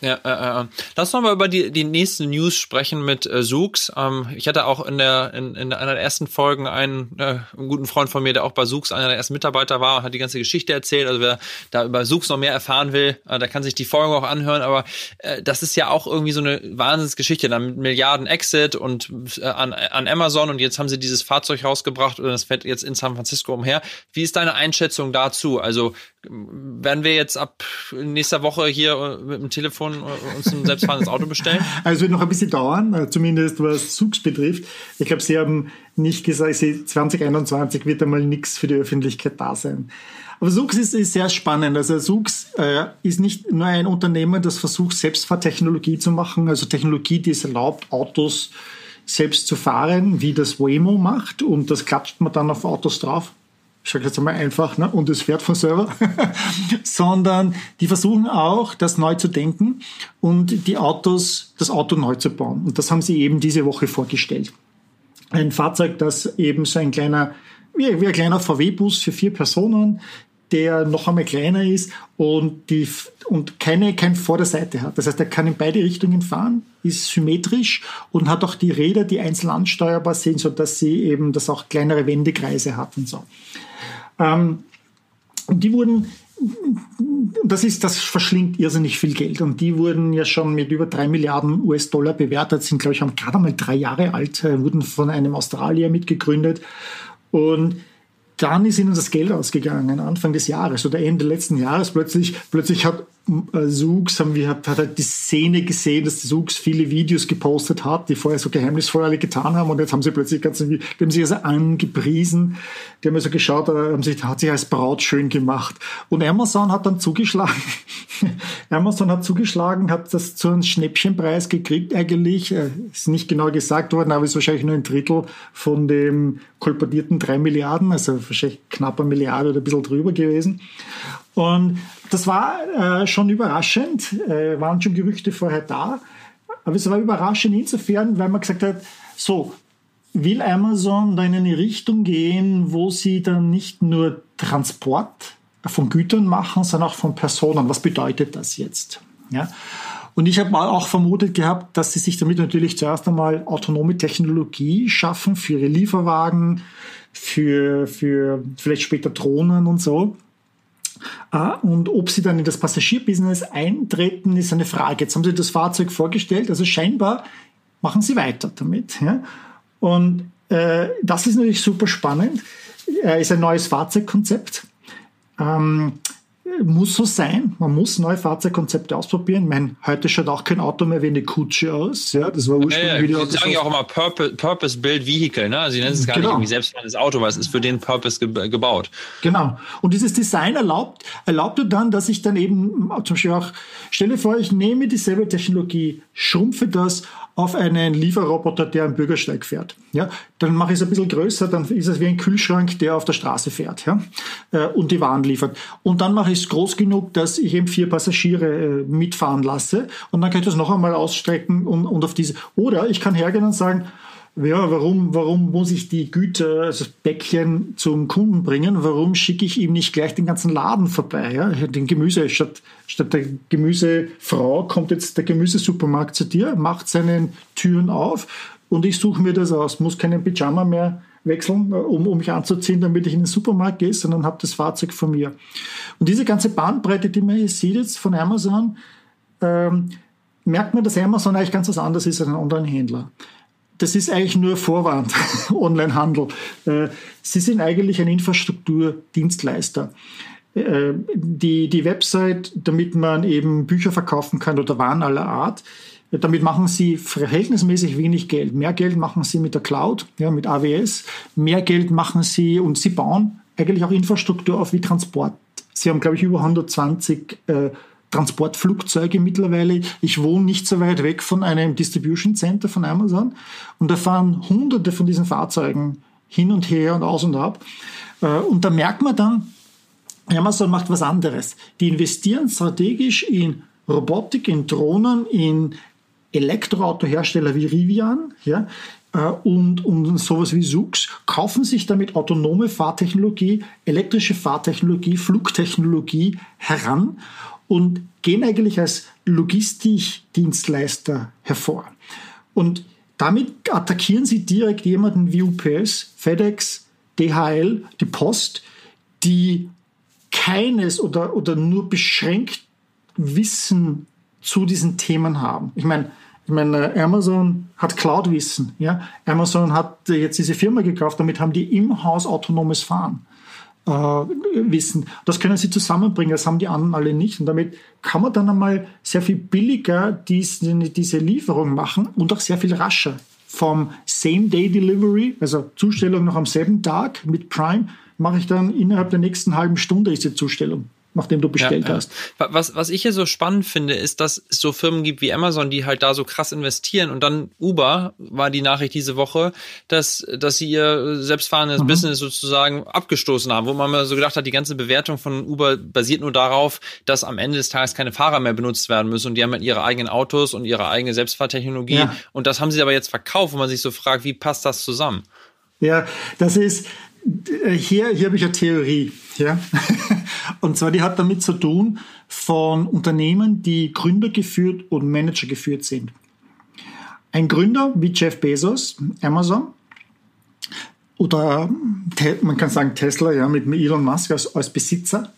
Ja, äh, äh. Lass uns mal über die, die nächsten News sprechen mit äh, Zoox. Ähm, ich hatte auch in der in, in einer der ersten Folgen einen, äh, einen guten Freund von mir, der auch bei Zoox einer der ersten Mitarbeiter war, hat die ganze Geschichte erzählt. Also wer da über Zoox noch mehr erfahren will, äh, der kann sich die Folgen auch anhören. Aber äh, das ist ja auch irgendwie so eine Wahnsinnsgeschichte. Dann mit Milliarden Exit und äh, an, an Amazon und jetzt haben sie dieses Fahrzeug rausgebracht und das fährt jetzt in San Francisco umher. Wie ist deine Einschätzung dazu? Also werden wir jetzt ab nächster Woche hier äh, mit dem Telefon äh, uns ein selbstfahrendes Auto bestellen? Also es wird noch ein bisschen dauern, äh, zumindest was Zugs betrifft. Ich glaube, Sie haben nicht gesagt, 2021 wird einmal nichts für die Öffentlichkeit da sein. Aber Sux ist, ist sehr spannend. Also Sux äh, ist nicht nur ein Unternehmen, das versucht, Selbstfahrtechnologie zu machen, also Technologie, die es erlaubt, Autos selbst zu fahren, wie das Waymo macht und das klatscht man dann auf Autos drauf ich sage jetzt einmal einfach, ne, und es fährt von selber, sondern die versuchen auch, das neu zu denken und die Autos, das Auto neu zu bauen. Und das haben sie eben diese Woche vorgestellt. Ein Fahrzeug, das eben so ein kleiner, wie, wie ein kleiner VW-Bus für vier Personen, der noch einmal kleiner ist und, die, und keine, kein Vorderseite hat. Das heißt, er kann in beide Richtungen fahren, ist symmetrisch und hat auch die Räder, die einzeln ansteuerbar sind, sodass sie eben das auch kleinere Wendekreise hat und so. Ähm, und die wurden das ist, das verschlingt irrsinnig viel Geld. Und die wurden ja schon mit über drei Milliarden US-Dollar bewertet, sind, glaube ich, haben gerade mal drei Jahre alt, äh, wurden von einem Australier mitgegründet. Und dann ist ihnen das Geld ausgegangen, Anfang des Jahres oder Ende letzten Jahres. Plötzlich, plötzlich hat äh, Zoox, haben wir, hat halt die Szene gesehen, dass Zoox viele Videos gepostet hat, die vorher so geheimnisvoll alle getan haben und jetzt haben sie plötzlich ganz, die haben sich also angepriesen, die haben also geschaut, äh, haben sich, hat sich als Braut schön gemacht. Und Amazon hat dann zugeschlagen, Amazon hat zugeschlagen, hat das zu einem Schnäppchenpreis gekriegt eigentlich, äh, ist nicht genau gesagt worden, aber ist wahrscheinlich nur ein Drittel von dem kolportierten drei Milliarden, also wahrscheinlich knapp eine Milliarde oder ein bisschen drüber gewesen. Und das war äh, schon überraschend, äh, waren schon Gerüchte vorher da, aber es war überraschend insofern, weil man gesagt hat, so, will Amazon da in eine Richtung gehen, wo sie dann nicht nur Transport von Gütern machen, sondern auch von Personen. Was bedeutet das jetzt? Ja. Und ich habe auch vermutet gehabt, dass sie sich damit natürlich zuerst einmal autonome Technologie schaffen für ihre Lieferwagen, für, für vielleicht später Drohnen und so. Ah, und ob sie dann in das Passagierbusiness eintreten, ist eine Frage. Jetzt haben sie das Fahrzeug vorgestellt, also scheinbar machen sie weiter damit. Und äh, das ist natürlich super spannend. Äh, ist ein neues Fahrzeugkonzept. Ähm, muss so sein. Man muss neue Fahrzeugkonzepte ausprobieren. Ich meine, heute schaut auch kein Auto mehr wie eine Kutsche aus. Ja, das war ursprünglich ja, ja. wieder. Sie sagen ja auch immer Purpose, Purpose Build Vehicle. Ne? Also sie nennen es gar genau. nicht irgendwie selbstfahrendes Auto, weil es ist für den Purpose ge gebaut. Genau. Und dieses Design erlaubt, erlaubte dann, dass ich dann eben zum Beispiel auch, stelle vor, ich nehme dieselbe Technologie, schrumpfe das auf einen Lieferroboter, der am Bürgersteig fährt. Ja, dann mache ich es ein bisschen größer, dann ist es wie ein Kühlschrank, der auf der Straße fährt ja, äh, und die Waren liefert. Und dann mache ich es groß genug, dass ich eben vier Passagiere äh, mitfahren lasse und dann kann ich das noch einmal ausstrecken und, und auf diese. Oder ich kann hergehen und sagen, ja, warum, warum muss ich die Güter, also das Päckchen zum Kunden bringen? Warum schicke ich ihm nicht gleich den ganzen Laden vorbei? Ja? Den Gemüse, statt, statt der Gemüsefrau kommt jetzt der Gemüsesupermarkt zu dir, macht seine Türen auf und ich suche mir das aus, muss keinen Pyjama mehr wechseln, um, um mich anzuziehen, damit ich in den Supermarkt gehe, sondern habe das Fahrzeug von mir. Und diese ganze Bandbreite, die man hier sieht jetzt von Amazon, ähm, merkt man, dass Amazon eigentlich ganz was anderes ist als ein Online-Händler das ist eigentlich nur Vorwand, Onlinehandel. Äh, sie sind eigentlich ein Infrastrukturdienstleister. Äh, die, die Website, damit man eben Bücher verkaufen kann oder Waren aller Art, damit machen sie verhältnismäßig wenig Geld. Mehr Geld machen sie mit der Cloud, ja, mit AWS. Mehr Geld machen sie und sie bauen eigentlich auch Infrastruktur auf wie Transport. Sie haben, glaube ich, über 120 äh, Transportflugzeuge mittlerweile. Ich wohne nicht so weit weg von einem Distribution Center von Amazon und da fahren hunderte von diesen Fahrzeugen hin und her und aus und ab. Äh, und da merkt man dann, Amazon macht was anderes. Die investieren strategisch in Robotik, in Drohnen, in Elektroautohersteller wie Rivian, ja, äh, und, und sowas wie SUX, kaufen sich damit autonome Fahrtechnologie, elektrische Fahrtechnologie, Flugtechnologie heran und gehen eigentlich als Logistikdienstleister hervor. Und damit attackieren sie direkt jemanden wie UPS, FedEx, DHL, die Post, die keines oder, oder nur beschränkt Wissen zu diesen Themen haben. Ich meine, ich meine, Amazon hat Cloud-Wissen. Ja? Amazon hat jetzt diese Firma gekauft, damit haben die im Haus autonomes Fahren äh, wissen. Das können sie zusammenbringen, das haben die anderen alle nicht. Und damit kann man dann einmal sehr viel billiger diese, diese Lieferung machen und auch sehr viel rascher. Vom Same-Day-Delivery, also Zustellung noch am selben Tag mit Prime, mache ich dann innerhalb der nächsten halben Stunde diese Zustellung nachdem du bestellt ja, hast. Was, was ich hier so spannend finde, ist, dass es so Firmen gibt wie Amazon, die halt da so krass investieren und dann Uber war die Nachricht diese Woche, dass, dass sie ihr selbstfahrendes mhm. Business sozusagen abgestoßen haben, wo man mal so gedacht hat, die ganze Bewertung von Uber basiert nur darauf, dass am Ende des Tages keine Fahrer mehr benutzt werden müssen und die haben halt ihre eigenen Autos und ihre eigene Selbstfahrtechnologie ja. und das haben sie aber jetzt verkauft, wo man sich so fragt, wie passt das zusammen? Ja, das ist, hier, hier habe ich eine Theorie. Ja? Und zwar, die hat damit zu tun von Unternehmen, die Gründer geführt und Manager geführt sind. Ein Gründer wie Jeff Bezos, Amazon, oder man kann sagen Tesla ja mit Elon Musk als, als Besitzer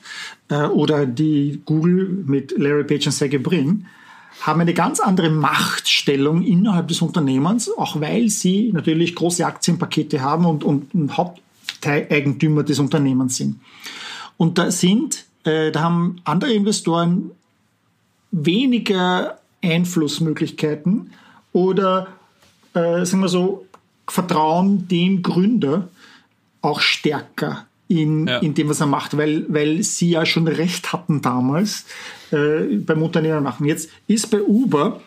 äh, oder die Google mit Larry Page und Sergey Brin haben eine ganz andere Machtstellung innerhalb des Unternehmens, auch weil sie natürlich große Aktienpakete haben und, und ein Haupteigentümer des Unternehmens sind. Und da sind, äh, da haben andere Investoren weniger Einflussmöglichkeiten oder, äh, sagen wir so, vertrauen dem Gründer auch stärker in, ja. in dem, was er macht, weil, weil sie ja schon recht hatten damals äh, beim Unternehmen machen. Jetzt ist bei Uber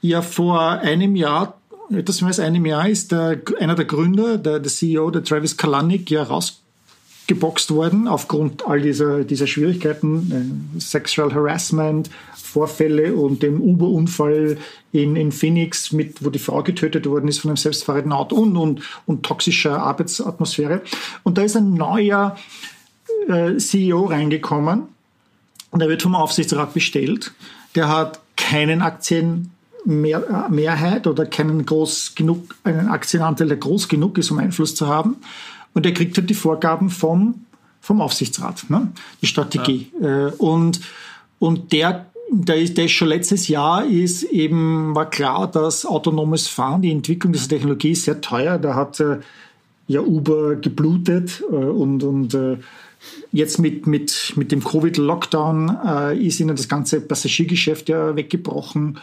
ja vor einem Jahr, etwas mehr als einem Jahr, ist der, einer der Gründer, der, der CEO, der Travis Kalanick, ja rausgeboxt worden aufgrund all dieser, dieser Schwierigkeiten, äh, Sexual Harassment, Vorfälle und dem Uber-Unfall in, in Phoenix, mit, wo die Frau getötet worden ist von einem selbstfahrenden Auto und, und, und toxischer Arbeitsatmosphäre. Und da ist ein neuer äh, CEO reingekommen und er wird vom Aufsichtsrat bestellt. Der hat keinen Aktienmehrheit oder keinen groß genug, einen Aktienanteil, der groß genug ist, um Einfluss zu haben. Und er kriegt halt die Vorgaben vom, vom Aufsichtsrat, ne? die Strategie. Ja. Äh, und, und der da ist, das schon letztes Jahr ist eben, war klar, dass autonomes Fahren, die Entwicklung dieser Technologie ist sehr teuer. Da hat äh, ja Uber geblutet äh, und, und äh, jetzt mit, mit, mit dem Covid-Lockdown äh, ist ihnen das ganze Passagiergeschäft ja weggebrochen.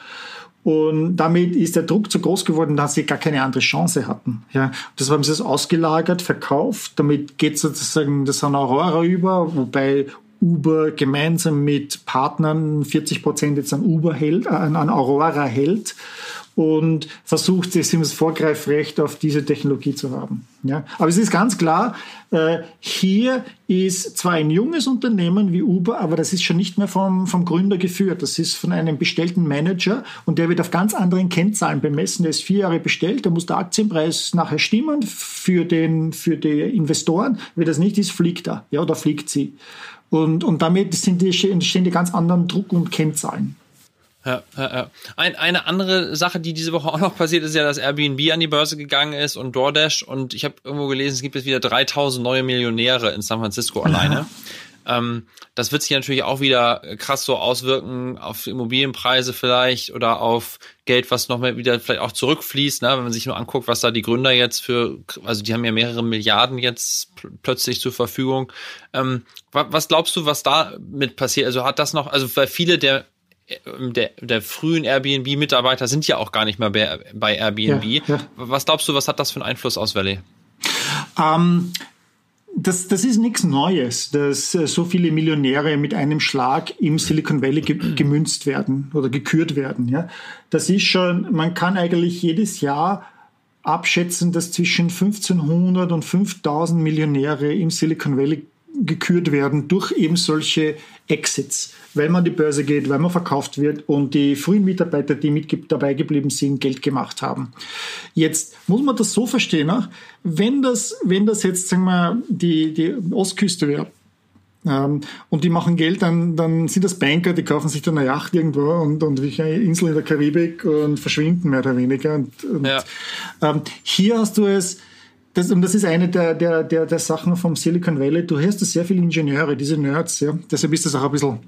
Und damit ist der Druck zu groß geworden, dass sie gar keine andere Chance hatten. Ja, das haben sie es ausgelagert, verkauft. Damit geht sozusagen das an Aurora über, wobei Uber gemeinsam mit Partnern 40 Prozent jetzt an Uber hält, äh, an Aurora hält und versucht, das Vorgreifrecht auf diese Technologie zu haben. Ja, aber es ist ganz klar, äh, hier ist zwar ein junges Unternehmen wie Uber, aber das ist schon nicht mehr vom, vom Gründer geführt. Das ist von einem bestellten Manager und der wird auf ganz anderen Kennzahlen bemessen. Der ist vier Jahre bestellt, da muss der Aktienpreis nachher stimmen für, den, für die Investoren. Wenn das nicht ist, fliegt er ja, oder fliegt sie. Und, und damit sind die, entstehen die ganz anderen Druck- und Kennzahlen. Ja, ja, ja. Ein, eine andere Sache, die diese Woche auch noch passiert ist, ja, dass Airbnb an die Börse gegangen ist und DoorDash. Und ich habe irgendwo gelesen, es gibt jetzt wieder 3000 neue Millionäre in San Francisco alleine. Ähm, das wird sich natürlich auch wieder krass so auswirken auf Immobilienpreise vielleicht oder auf Geld, was noch mal wieder vielleicht auch zurückfließt, ne? wenn man sich nur anguckt, was da die Gründer jetzt für, also die haben ja mehrere Milliarden jetzt plötzlich zur Verfügung. Ähm, was glaubst du, was da mit passiert? Also hat das noch, also weil viele der der, der frühen Airbnb-Mitarbeiter sind ja auch gar nicht mehr bei, bei Airbnb. Ja, ja. Was glaubst du, was hat das für einen Einfluss aus Valley? Ähm, das, das ist nichts Neues, dass äh, so viele Millionäre mit einem Schlag im Silicon Valley ge gemünzt werden oder gekürt werden. Ja? Das ist schon, man kann eigentlich jedes Jahr abschätzen, dass zwischen 1500 und 5000 Millionäre im Silicon Valley gekürt werden durch eben solche Exits, weil man die Börse geht, weil man verkauft wird und die frühen Mitarbeiter, die mit dabei geblieben sind, Geld gemacht haben. Jetzt muss man das so verstehen, wenn das, wenn das jetzt sagen wir, die, die Ostküste wäre, ähm, und die machen Geld, dann, dann sind das Banker, die kaufen sich dann eine Yacht irgendwo und, und wie eine Insel in der Karibik und verschwinden mehr oder weniger. Und, und ja. ähm, hier hast du es, das, und das ist eine der, der, der, der Sachen vom Silicon Valley. Du hörst da sehr viele Ingenieure, diese Nerds, ja. Deshalb ist das auch ein bisschen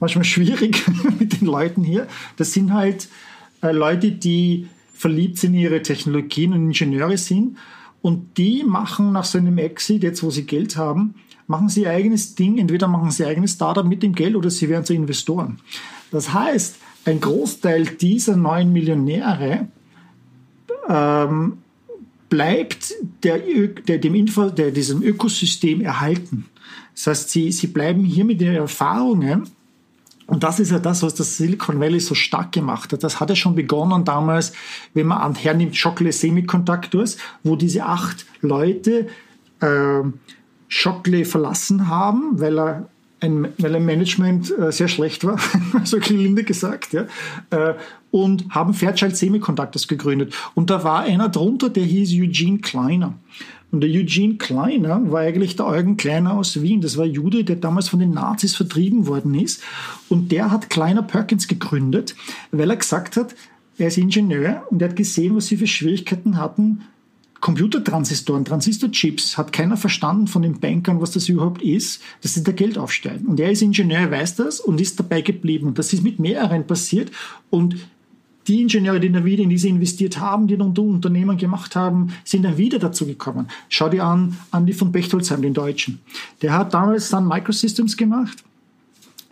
manchmal schwierig mit den Leuten hier. Das sind halt äh, Leute, die verliebt sind in ihre Technologien und Ingenieure sind. Und die machen nach so einem Exit, jetzt wo sie Geld haben, machen sie ihr eigenes Ding. Entweder machen sie ihr eigenes Startup mit dem Geld oder sie werden zu Investoren. Das heißt, ein Großteil dieser neuen Millionäre ähm, bleibt der, der, dem Info, der, diesem Ökosystem erhalten. Das heißt, sie, sie bleiben hier mit ihren Erfahrungen und das ist ja das, was das Silicon Valley so stark gemacht hat. Das hat ja schon begonnen damals, wenn man an hernimmt Shockley Semiconductors, wo diese acht Leute äh, Shockley verlassen haben, weil er ein, weil ein Management äh, sehr schlecht war, so gelinde gesagt, ja, äh, und haben Fairchild Semiconductors gegründet. Und da war einer drunter, der hieß Eugene Kleiner. Und der Eugene Kleiner war eigentlich der Eugen Kleiner aus Wien. Das war Jude, der damals von den Nazis vertrieben worden ist. Und der hat Kleiner Perkins gegründet, weil er gesagt hat, er ist Ingenieur und er hat gesehen, was sie für Schwierigkeiten hatten. Computertransistoren, Transistorchips, hat keiner verstanden von den Bankern, was das überhaupt ist, dass sie da Geld aufstellen. Und er ist Ingenieur, weiß das und ist dabei geblieben. Und das ist mit mehreren passiert. Und die Ingenieure, die dann wieder in diese investiert haben, die dann Unternehmen gemacht haben, sind dann wieder dazu gekommen. Schau dir an, Andi von Bechtolzheim, den Deutschen. Der hat damals dann Microsystems gemacht,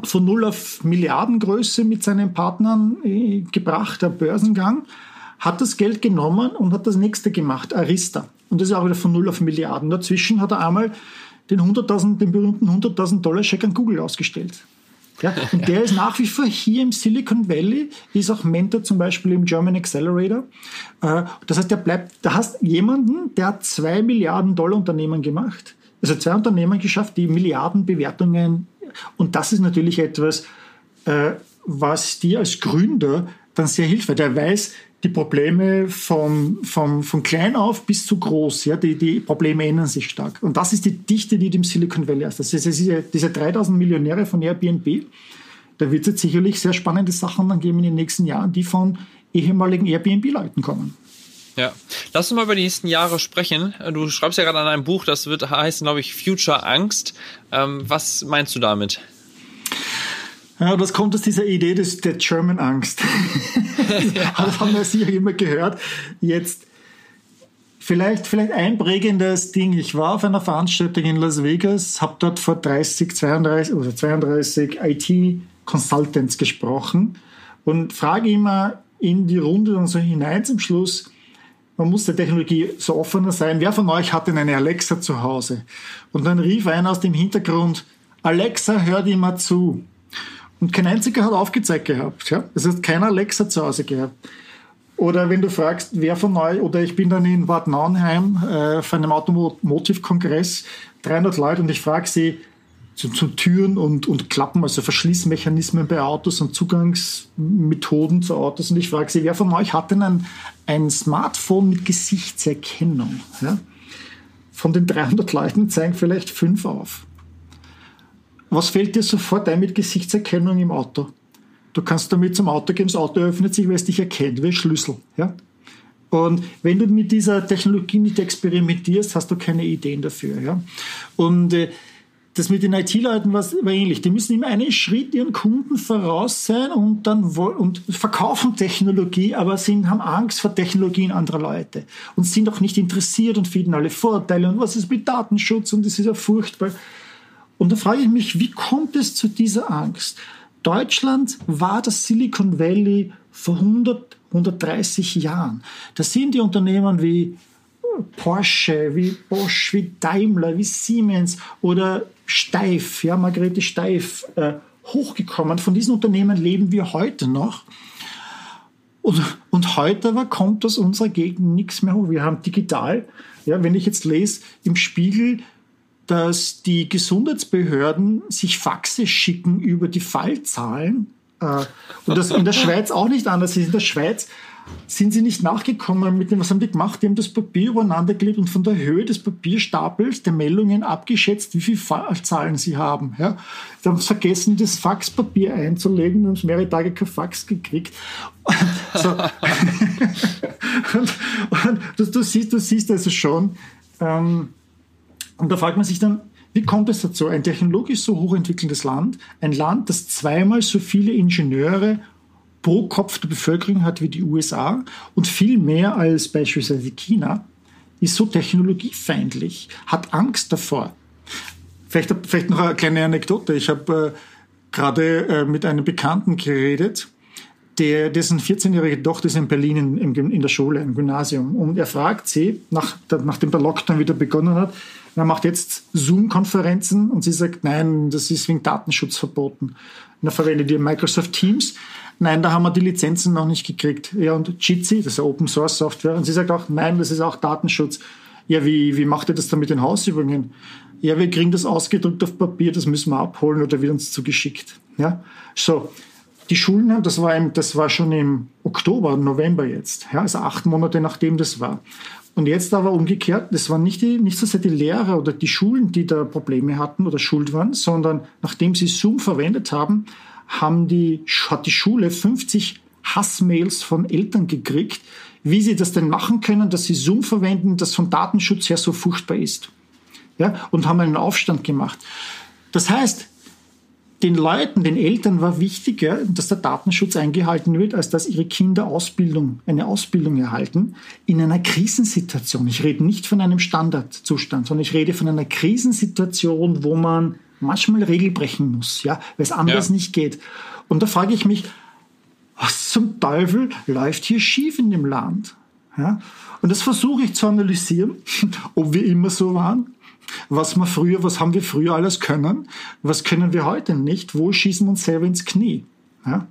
von null auf Milliardengröße mit seinen Partnern äh, gebracht, der Börsengang, hat das Geld genommen und hat das nächste gemacht, Arista. Und das ist auch wieder von null auf Milliarden. Dazwischen hat er einmal den, 100.000, den berühmten 100.000 Dollar Scheck an Google ausgestellt. Ja, und der ist nach wie vor hier im Silicon Valley, ist auch Mentor zum Beispiel im German Accelerator. Äh, das heißt, der bleibt, da hast jemanden, der hat zwei Milliarden Dollar Unternehmen gemacht, also zwei Unternehmen geschafft, die Milliardenbewertungen, und das ist natürlich etwas, äh, was dir als Gründer dann sehr hilft, weil der weiß, die Probleme vom, vom, von klein auf bis zu groß, ja, die, die Probleme ändern sich stark. Und das ist die Dichte, die du im Silicon Valley hast. Das ist diese, diese 3000 Millionäre von Airbnb. Da wird es jetzt sicherlich sehr spannende Sachen dann geben in den nächsten Jahren, die von ehemaligen Airbnb-Leuten kommen. Ja, lass uns mal über die nächsten Jahre sprechen. Du schreibst ja gerade an einem Buch, das wird heißen, glaube ich, Future Angst. Ähm, was meinst du damit? Ja, das kommt aus dieser Idee des, der German Angst. ja. Das haben wir sicher immer gehört. Jetzt vielleicht, vielleicht ein prägendes Ding. Ich war auf einer Veranstaltung in Las Vegas, habe dort vor 30, 32 oder 32 IT-Consultants gesprochen und frage immer in die Runde und so hinein zum Schluss, man muss der Technologie so offener sein. Wer von euch hat denn eine Alexa zu Hause? Und dann rief einer aus dem Hintergrund, Alexa, hör dir mal zu. Und kein einziger hat aufgezeigt gehabt. Ja? Das heißt, keiner Alexa zu Hause gehabt. Oder wenn du fragst, wer von euch, oder ich bin dann in Bad Nauenheim äh, auf einem Automotive-Kongress, 300 Leute, und ich frage sie zu, zu Türen und, und Klappen, also Verschließmechanismen bei Autos und Zugangsmethoden zu Autos. Und ich frage sie, wer von euch hat denn ein, ein Smartphone mit Gesichtserkennung? Ja? Von den 300 Leuten zeigen vielleicht fünf auf. Was fällt dir sofort ein mit Gesichtserkennung im Auto? Du kannst damit zum Auto gehen, das Auto öffnet sich, weil es dich erkennt, wie Schlüssel. Ja? Und wenn du mit dieser Technologie nicht experimentierst, hast du keine Ideen dafür. Ja? Und äh, das mit den IT-Leuten war, ähnlich. Die müssen immer einen Schritt ihren Kunden voraus sein und dann und verkaufen Technologie, aber sind, haben Angst vor Technologien anderer Leute und sind auch nicht interessiert und finden alle Vorteile und was ist mit Datenschutz und das ist ja furchtbar. Und da frage ich mich, wie kommt es zu dieser Angst? Deutschland war das Silicon Valley vor 100, 130 Jahren. Da sind die Unternehmen wie Porsche, wie Bosch, wie Daimler, wie Siemens oder Steif, ja, Margarete Steif, äh, hochgekommen. Von diesen Unternehmen leben wir heute noch. Und, und heute aber kommt aus unserer Gegend nichts mehr hoch. Wir haben digital, ja, wenn ich jetzt lese, im Spiegel dass die Gesundheitsbehörden sich Faxe schicken über die Fallzahlen. Äh, und das in der Schweiz auch nicht anders ist. In der Schweiz sind sie nicht nachgekommen mit dem, was haben die gemacht? Die haben das Papier übereinander gelegt und von der Höhe des Papierstapels der Meldungen abgeschätzt, wie viele Fallzahlen sie haben. Ja? Sie haben vergessen, das Faxpapier einzulegen und mehrere Tage kein Fax gekriegt. so. und, und du, du, siehst, du siehst also schon, ähm, und da fragt man sich dann, wie kommt es dazu? Ein technologisch so hochentwickeltes Land, ein Land, das zweimal so viele Ingenieure pro Kopf der Bevölkerung hat wie die USA und viel mehr als beispielsweise China, ist so technologiefeindlich, hat Angst davor. Vielleicht, vielleicht noch eine kleine Anekdote. Ich habe äh, gerade äh, mit einem Bekannten geredet, der, dessen 14-jährige Tochter ist in Berlin in, in, der Schule, im Gymnasium. Und er fragt sie, nach, nachdem der Lockdown wieder begonnen hat, er macht jetzt Zoom-Konferenzen und sie sagt, nein, das ist wegen Datenschutz verboten. Und er verwendet ihr Microsoft Teams. Nein, da haben wir die Lizenzen noch nicht gekriegt. Ja, und Jitsi, das ist Open Source Software. Und sie sagt auch, nein, das ist auch Datenschutz. Ja, wie, wie macht ihr das dann mit den Hausübungen? Ja, wir kriegen das ausgedruckt auf Papier, das müssen wir abholen oder wird uns zugeschickt. Ja, so. die Schulen haben, das war, im, das war schon im Oktober, November jetzt, ja, also acht Monate nachdem das war. Und jetzt aber umgekehrt, das waren nicht, die, nicht so sehr die Lehrer oder die Schulen, die da Probleme hatten oder schuld waren, sondern nachdem sie Zoom verwendet haben, haben die, hat die Schule 50 Hassmails von Eltern gekriegt, wie sie das denn machen können, dass sie Zoom verwenden, das vom Datenschutz her so furchtbar ist. Ja, und haben einen Aufstand gemacht. Das heißt, den Leuten, den Eltern war wichtiger, dass der Datenschutz eingehalten wird, als dass ihre Kinder Ausbildung, eine Ausbildung erhalten in einer Krisensituation. Ich rede nicht von einem Standardzustand, sondern ich rede von einer Krisensituation, wo man manchmal Regel brechen muss, ja, weil es anders ja. nicht geht. Und da frage ich mich, was zum Teufel läuft hier schief in dem Land? Ja? Und das versuche ich zu analysieren, ob wir immer so waren was wir früher, was haben wir früher alles können, was können wir heute nicht, wo schießen wir uns selber ins Knie. Ja?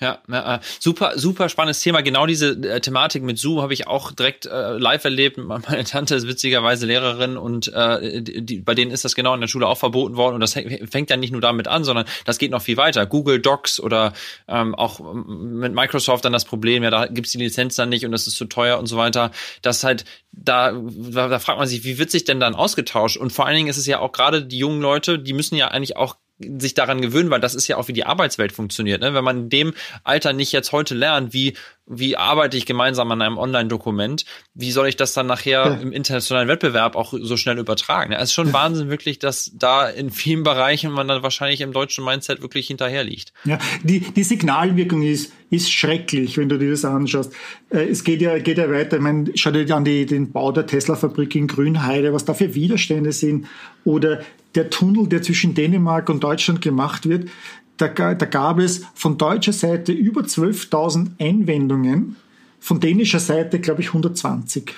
Ja, ja, äh, super, super spannendes Thema. Genau diese äh, Thematik mit Zoom habe ich auch direkt äh, live erlebt. Meine Tante ist witzigerweise Lehrerin und äh, die, bei denen ist das genau in der Schule auch verboten worden. Und das fängt ja nicht nur damit an, sondern das geht noch viel weiter. Google Docs oder ähm, auch mit Microsoft dann das Problem, ja, da gibt's die Lizenz dann nicht und das ist zu teuer und so weiter. Das halt, da, da fragt man sich, wie wird sich denn dann ausgetauscht? Und vor allen Dingen ist es ja auch gerade die jungen Leute, die müssen ja eigentlich auch sich daran gewöhnen, weil das ist ja auch wie die Arbeitswelt funktioniert. Ne? Wenn man in dem Alter nicht jetzt heute lernt, wie wie arbeite ich gemeinsam an einem Online-Dokument, wie soll ich das dann nachher ja. im internationalen Wettbewerb auch so schnell übertragen? Es ist schon Wahnsinn wirklich, dass da in vielen Bereichen man dann wahrscheinlich im deutschen Mindset wirklich hinterher liegt. Ja, die, die Signalwirkung ist, ist schrecklich, wenn du dir das anschaust. Äh, es geht ja, geht ja weiter. Ich meine, schau dir an die, den Bau der Tesla-Fabrik in Grünheide, was da für Widerstände sind. Oder der Tunnel, der zwischen Dänemark und Deutschland gemacht wird, da, da gab es von deutscher Seite über 12.000 Einwendungen, von dänischer Seite glaube ich 120.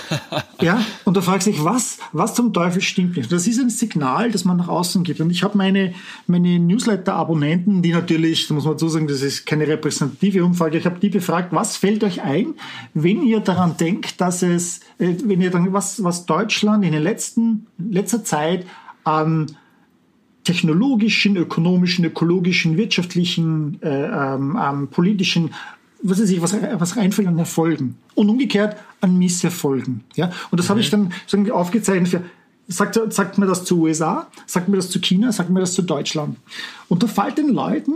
ja, und da fragst du dich, was, was zum Teufel stimmt nicht? Das ist ein Signal, das man nach außen gibt. Und ich habe meine, meine Newsletter-Abonnenten, die natürlich, da muss man dazu sagen, das ist keine repräsentative Umfrage, ich habe die befragt, was fällt euch ein, wenn ihr daran denkt, dass es, äh, wenn ihr dann, was, was Deutschland in den letzten, letzter Zeit an technologischen, ökonomischen, ökologischen, wirtschaftlichen, äh, ähm, ähm, politischen, was weiß ich, was, was reinfällt an Erfolgen. Und umgekehrt an Misserfolgen. Ja? Und das mhm. habe ich dann sagen, aufgezeichnet für, sagt, sagt mir das zu USA, sagt mir das zu China, sagt mir das zu Deutschland. Und da fällt den Leuten,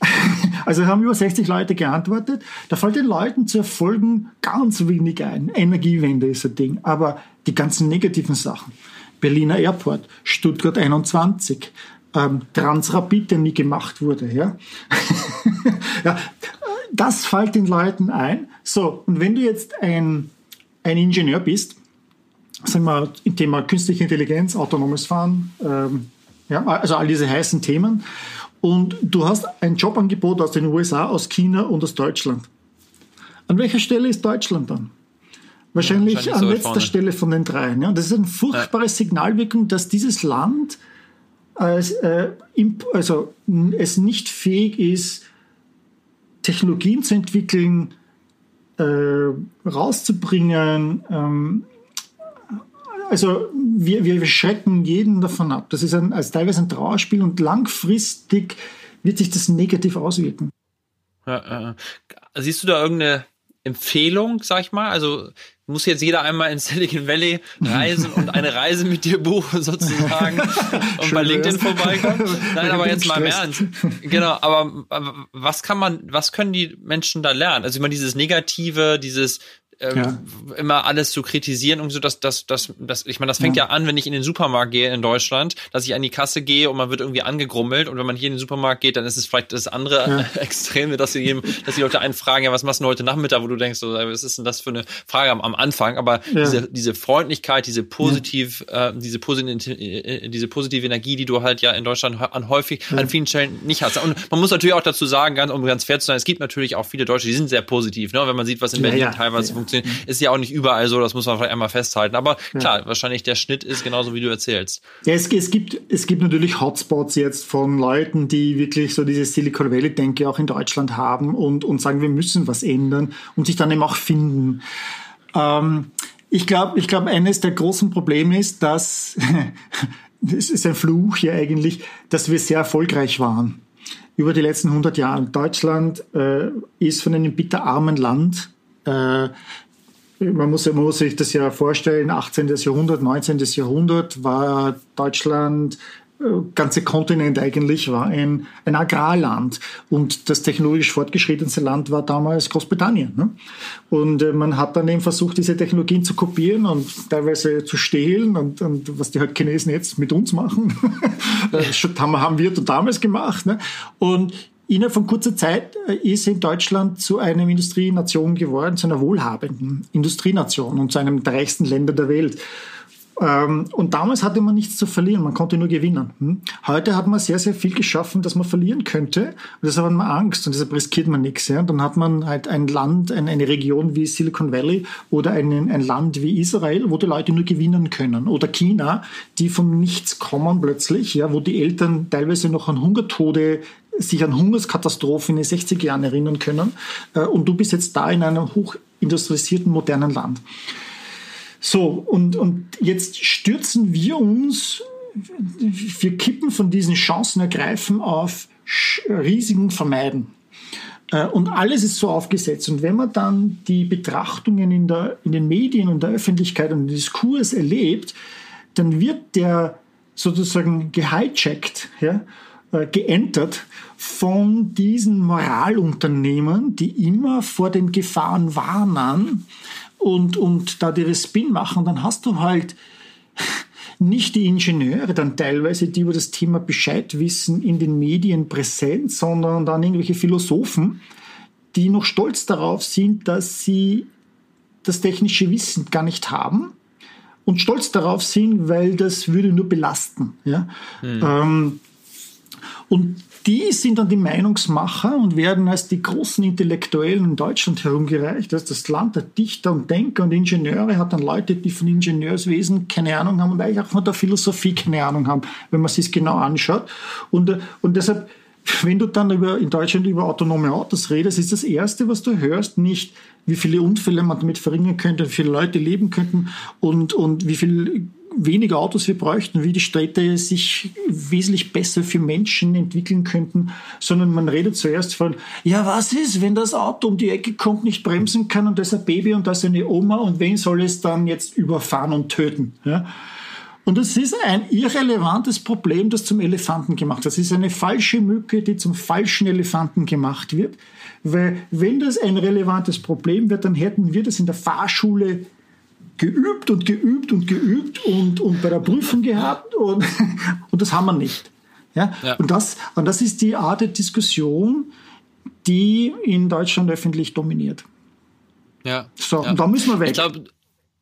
also haben über 60 Leute geantwortet, da fällt den Leuten zu Erfolgen ganz wenig ein. Energiewende ist ein Ding, aber die ganzen negativen Sachen. Berliner Airport, Stuttgart 21, ähm, Transrapid, der nie gemacht wurde. Ja? ja, das fällt den Leuten ein. So, und wenn du jetzt ein, ein Ingenieur bist, sagen wir im Thema künstliche Intelligenz, autonomes Fahren, ähm, ja, also all diese heißen Themen, und du hast ein Jobangebot aus den USA, aus China und aus Deutschland. An welcher Stelle ist Deutschland dann? Wahrscheinlich, wahrscheinlich an so letzter vorne. Stelle von den dreien. Ja. Das ist eine furchtbare ja. Signalwirkung, dass dieses Land als, äh, also, es nicht fähig ist, Technologien zu entwickeln, äh, rauszubringen. Ähm, also wir, wir schrecken jeden davon ab. Das ist ein, als teilweise ein Trauerspiel und langfristig wird sich das negativ auswirken. Ja, äh, siehst du da irgendeine Empfehlung, sag ich mal? Also muss jetzt jeder einmal in Silicon Valley reisen und eine Reise mit dir buchen sozusagen und bei LinkedIn vorbeikommen. Nein, aber jetzt mal im Ernst. Genau, aber was kann man, was können die Menschen da lernen? Also immer dieses Negative, dieses ähm, ja. immer alles zu kritisieren und so, dass das, das, das, ich meine, das fängt ja. ja. an, wenn ich in den Supermarkt gehe in Deutschland, dass ich an die Kasse gehe und man wird irgendwie angegrummelt und wenn man hier in den Supermarkt geht, dann ist es vielleicht das andere ja. Extreme, dass sie jedem, dass die Leute einen fragen, ja, was machst du heute Nachmittag, wo du denkst, so, was ist denn das für eine Frage am, am Anfang? Aber diese, diese Freundlichkeit, diese positiv, äh, diese positive, äh, diese positive Energie, die du halt ja in Deutschland an häufig, an vielen Stellen nicht hast. Und man muss natürlich auch dazu sagen, ganz, um ganz fair zu sein, es gibt natürlich auch viele Deutsche, die sind sehr positiv, ne? wenn man sieht, was in Berlin teilweise funktioniert funktionieren. Ist ja auch nicht überall so, das muss man vielleicht einmal festhalten. Aber klar, ja. wahrscheinlich der Schnitt ist genauso, wie du erzählst. Ja, es, es, gibt, es gibt natürlich Hotspots jetzt von Leuten, die wirklich so diese Silicon Valley-Denke auch in Deutschland haben und, und sagen, wir müssen was ändern und sich dann eben auch finden. Ähm, ich glaube, ich glaube, eines der großen Probleme ist, dass, es ist ein Fluch hier eigentlich, dass wir sehr erfolgreich waren über die letzten 100 Jahre. Deutschland äh, ist von einem bitterarmen Land man muss, man muss sich das ja vorstellen, 18. Jahrhundert, 19. Jahrhundert war Deutschland äh, ganze Kontinent eigentlich war ein, ein Agrarland und das technologisch fortgeschrittenste Land war damals Großbritannien. Ne? Und äh, man hat dann eben versucht, diese Technologien zu kopieren und teilweise zu stehlen und, und was die halt Chinesen jetzt mit uns machen, haben, haben wir damals gemacht. Ne? Und innerhalb von kurzer Zeit äh, ist in Deutschland zu einer Industrienation geworden, zu einer wohlhabenden Industrienation und zu einem der reichsten Länder der Welt. Ähm, und damals hatte man nichts zu verlieren, man konnte nur gewinnen. Hm? Heute hat man sehr, sehr viel geschaffen, dass man verlieren könnte. Und deshalb hat man Angst und deshalb riskiert man nichts. Und dann hat man halt ein Land, eine Region wie Silicon Valley oder ein, Land wie Israel, wo die Leute nur gewinnen können. Oder China, die von nichts kommen plötzlich, wo die Eltern teilweise noch an Hungertode sich an Hungerskatastrophen in den 60er Jahren erinnern können. Äh, und du bist jetzt da in einem hochindustrialisierten, modernen Land. So, und, und jetzt stürzen wir uns, wir kippen von diesen Chancen ergreifen auf Risiken vermeiden. Äh, und alles ist so aufgesetzt. Und wenn man dann die Betrachtungen in, der, in den Medien und der Öffentlichkeit und den Diskurs erlebt, dann wird der sozusagen gehijackt, ja, äh, geentert von diesen Moralunternehmen, die immer vor den Gefahren warnen und, und da die Spin machen, dann hast du halt nicht die Ingenieure dann teilweise, die über das Thema Bescheid wissen, in den Medien präsent, sondern dann irgendwelche Philosophen, die noch stolz darauf sind, dass sie das technische Wissen gar nicht haben und stolz darauf sind, weil das würde nur belasten. Ja? Mhm. Ähm, und die sind dann die Meinungsmacher und werden als die großen Intellektuellen in Deutschland herumgereicht. Das das Land der Dichter und Denker und Ingenieure hat dann Leute, die von Ingenieurswesen keine Ahnung haben und eigentlich auch von der Philosophie keine Ahnung haben, wenn man sich genau anschaut. Und, und deshalb, wenn du dann über, in Deutschland über autonome Autos redest, ist das Erste, was du hörst, nicht, wie viele Unfälle man damit verringern könnte, wie viele Leute leben könnten und, und wie viel weniger Autos wir bräuchten, wie die Städte sich wesentlich besser für Menschen entwickeln könnten, sondern man redet zuerst von, ja, was ist, wenn das Auto um die Ecke kommt, nicht bremsen kann und da ist ein Baby und da ist eine Oma und wen soll es dann jetzt überfahren und töten? Ja? Und das ist ein irrelevantes Problem, das zum Elefanten gemacht wird. Das ist eine falsche Mücke, die zum falschen Elefanten gemacht wird. Weil wenn das ein relevantes Problem wird, dann hätten wir das in der Fahrschule geübt und geübt und geübt und, und bei der Prüfung gehabt und, und das haben wir nicht. Ja? ja? Und, das, und das ist die Art der Diskussion, die in Deutschland öffentlich dominiert. Ja. So, ja. und da müssen wir weg. Ich glaube,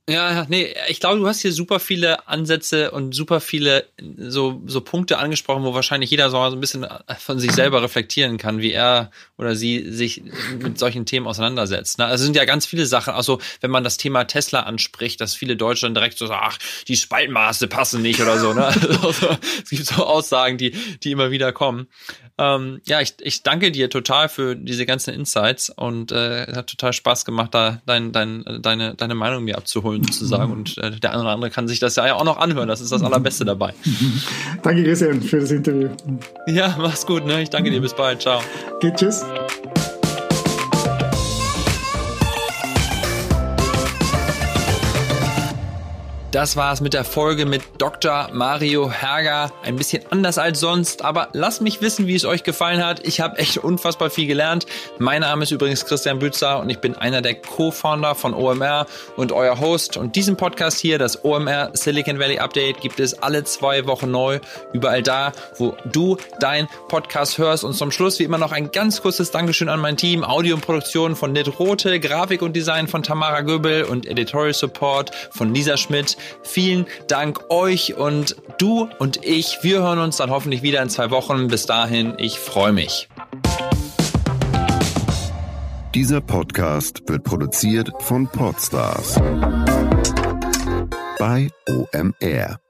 ja, nee, ich glaube, du hast hier super viele Ansätze und super viele so, so Punkte angesprochen, wo wahrscheinlich jeder so ein bisschen von sich selber reflektieren kann, wie er oder sie sich mit solchen Themen auseinandersetzt. Ne? Also es sind ja ganz viele Sachen, also wenn man das Thema Tesla anspricht, dass viele Deutsche dann direkt so sagen, ach, die Spaltmaße passen nicht oder so. Ne? Also, es gibt so Aussagen, die, die immer wieder kommen. Ähm, ja, ich, ich danke dir total für diese ganzen Insights und äh, hat total Spaß gemacht, da dein, dein, deine, deine Meinung mir abzuholen sozusagen. Und äh, der eine oder andere kann sich das ja auch noch anhören. Das ist das Allerbeste dabei. danke, Christian, für das Interview. Ja, mach's gut. Ne? Ich danke dir. Bis bald. Ciao. Okay, tschüss. Das war's mit der Folge mit Dr. Mario Herger. Ein bisschen anders als sonst, aber lasst mich wissen, wie es euch gefallen hat. Ich habe echt unfassbar viel gelernt. Mein Name ist übrigens Christian Bützer und ich bin einer der Co-Founder von OMR und euer Host. Und diesen Podcast hier, das OMR Silicon Valley Update, gibt es alle zwei Wochen neu. Überall da, wo du dein Podcast hörst. Und zum Schluss wie immer noch ein ganz kurzes Dankeschön an mein Team. Audio und Produktion von Nit Rote, Grafik und Design von Tamara Göbel und Editorial Support von Lisa Schmidt. Vielen Dank euch und du und ich. Wir hören uns dann hoffentlich wieder in zwei Wochen. Bis dahin, ich freue mich. Dieser Podcast wird produziert von Podstars bei OMR.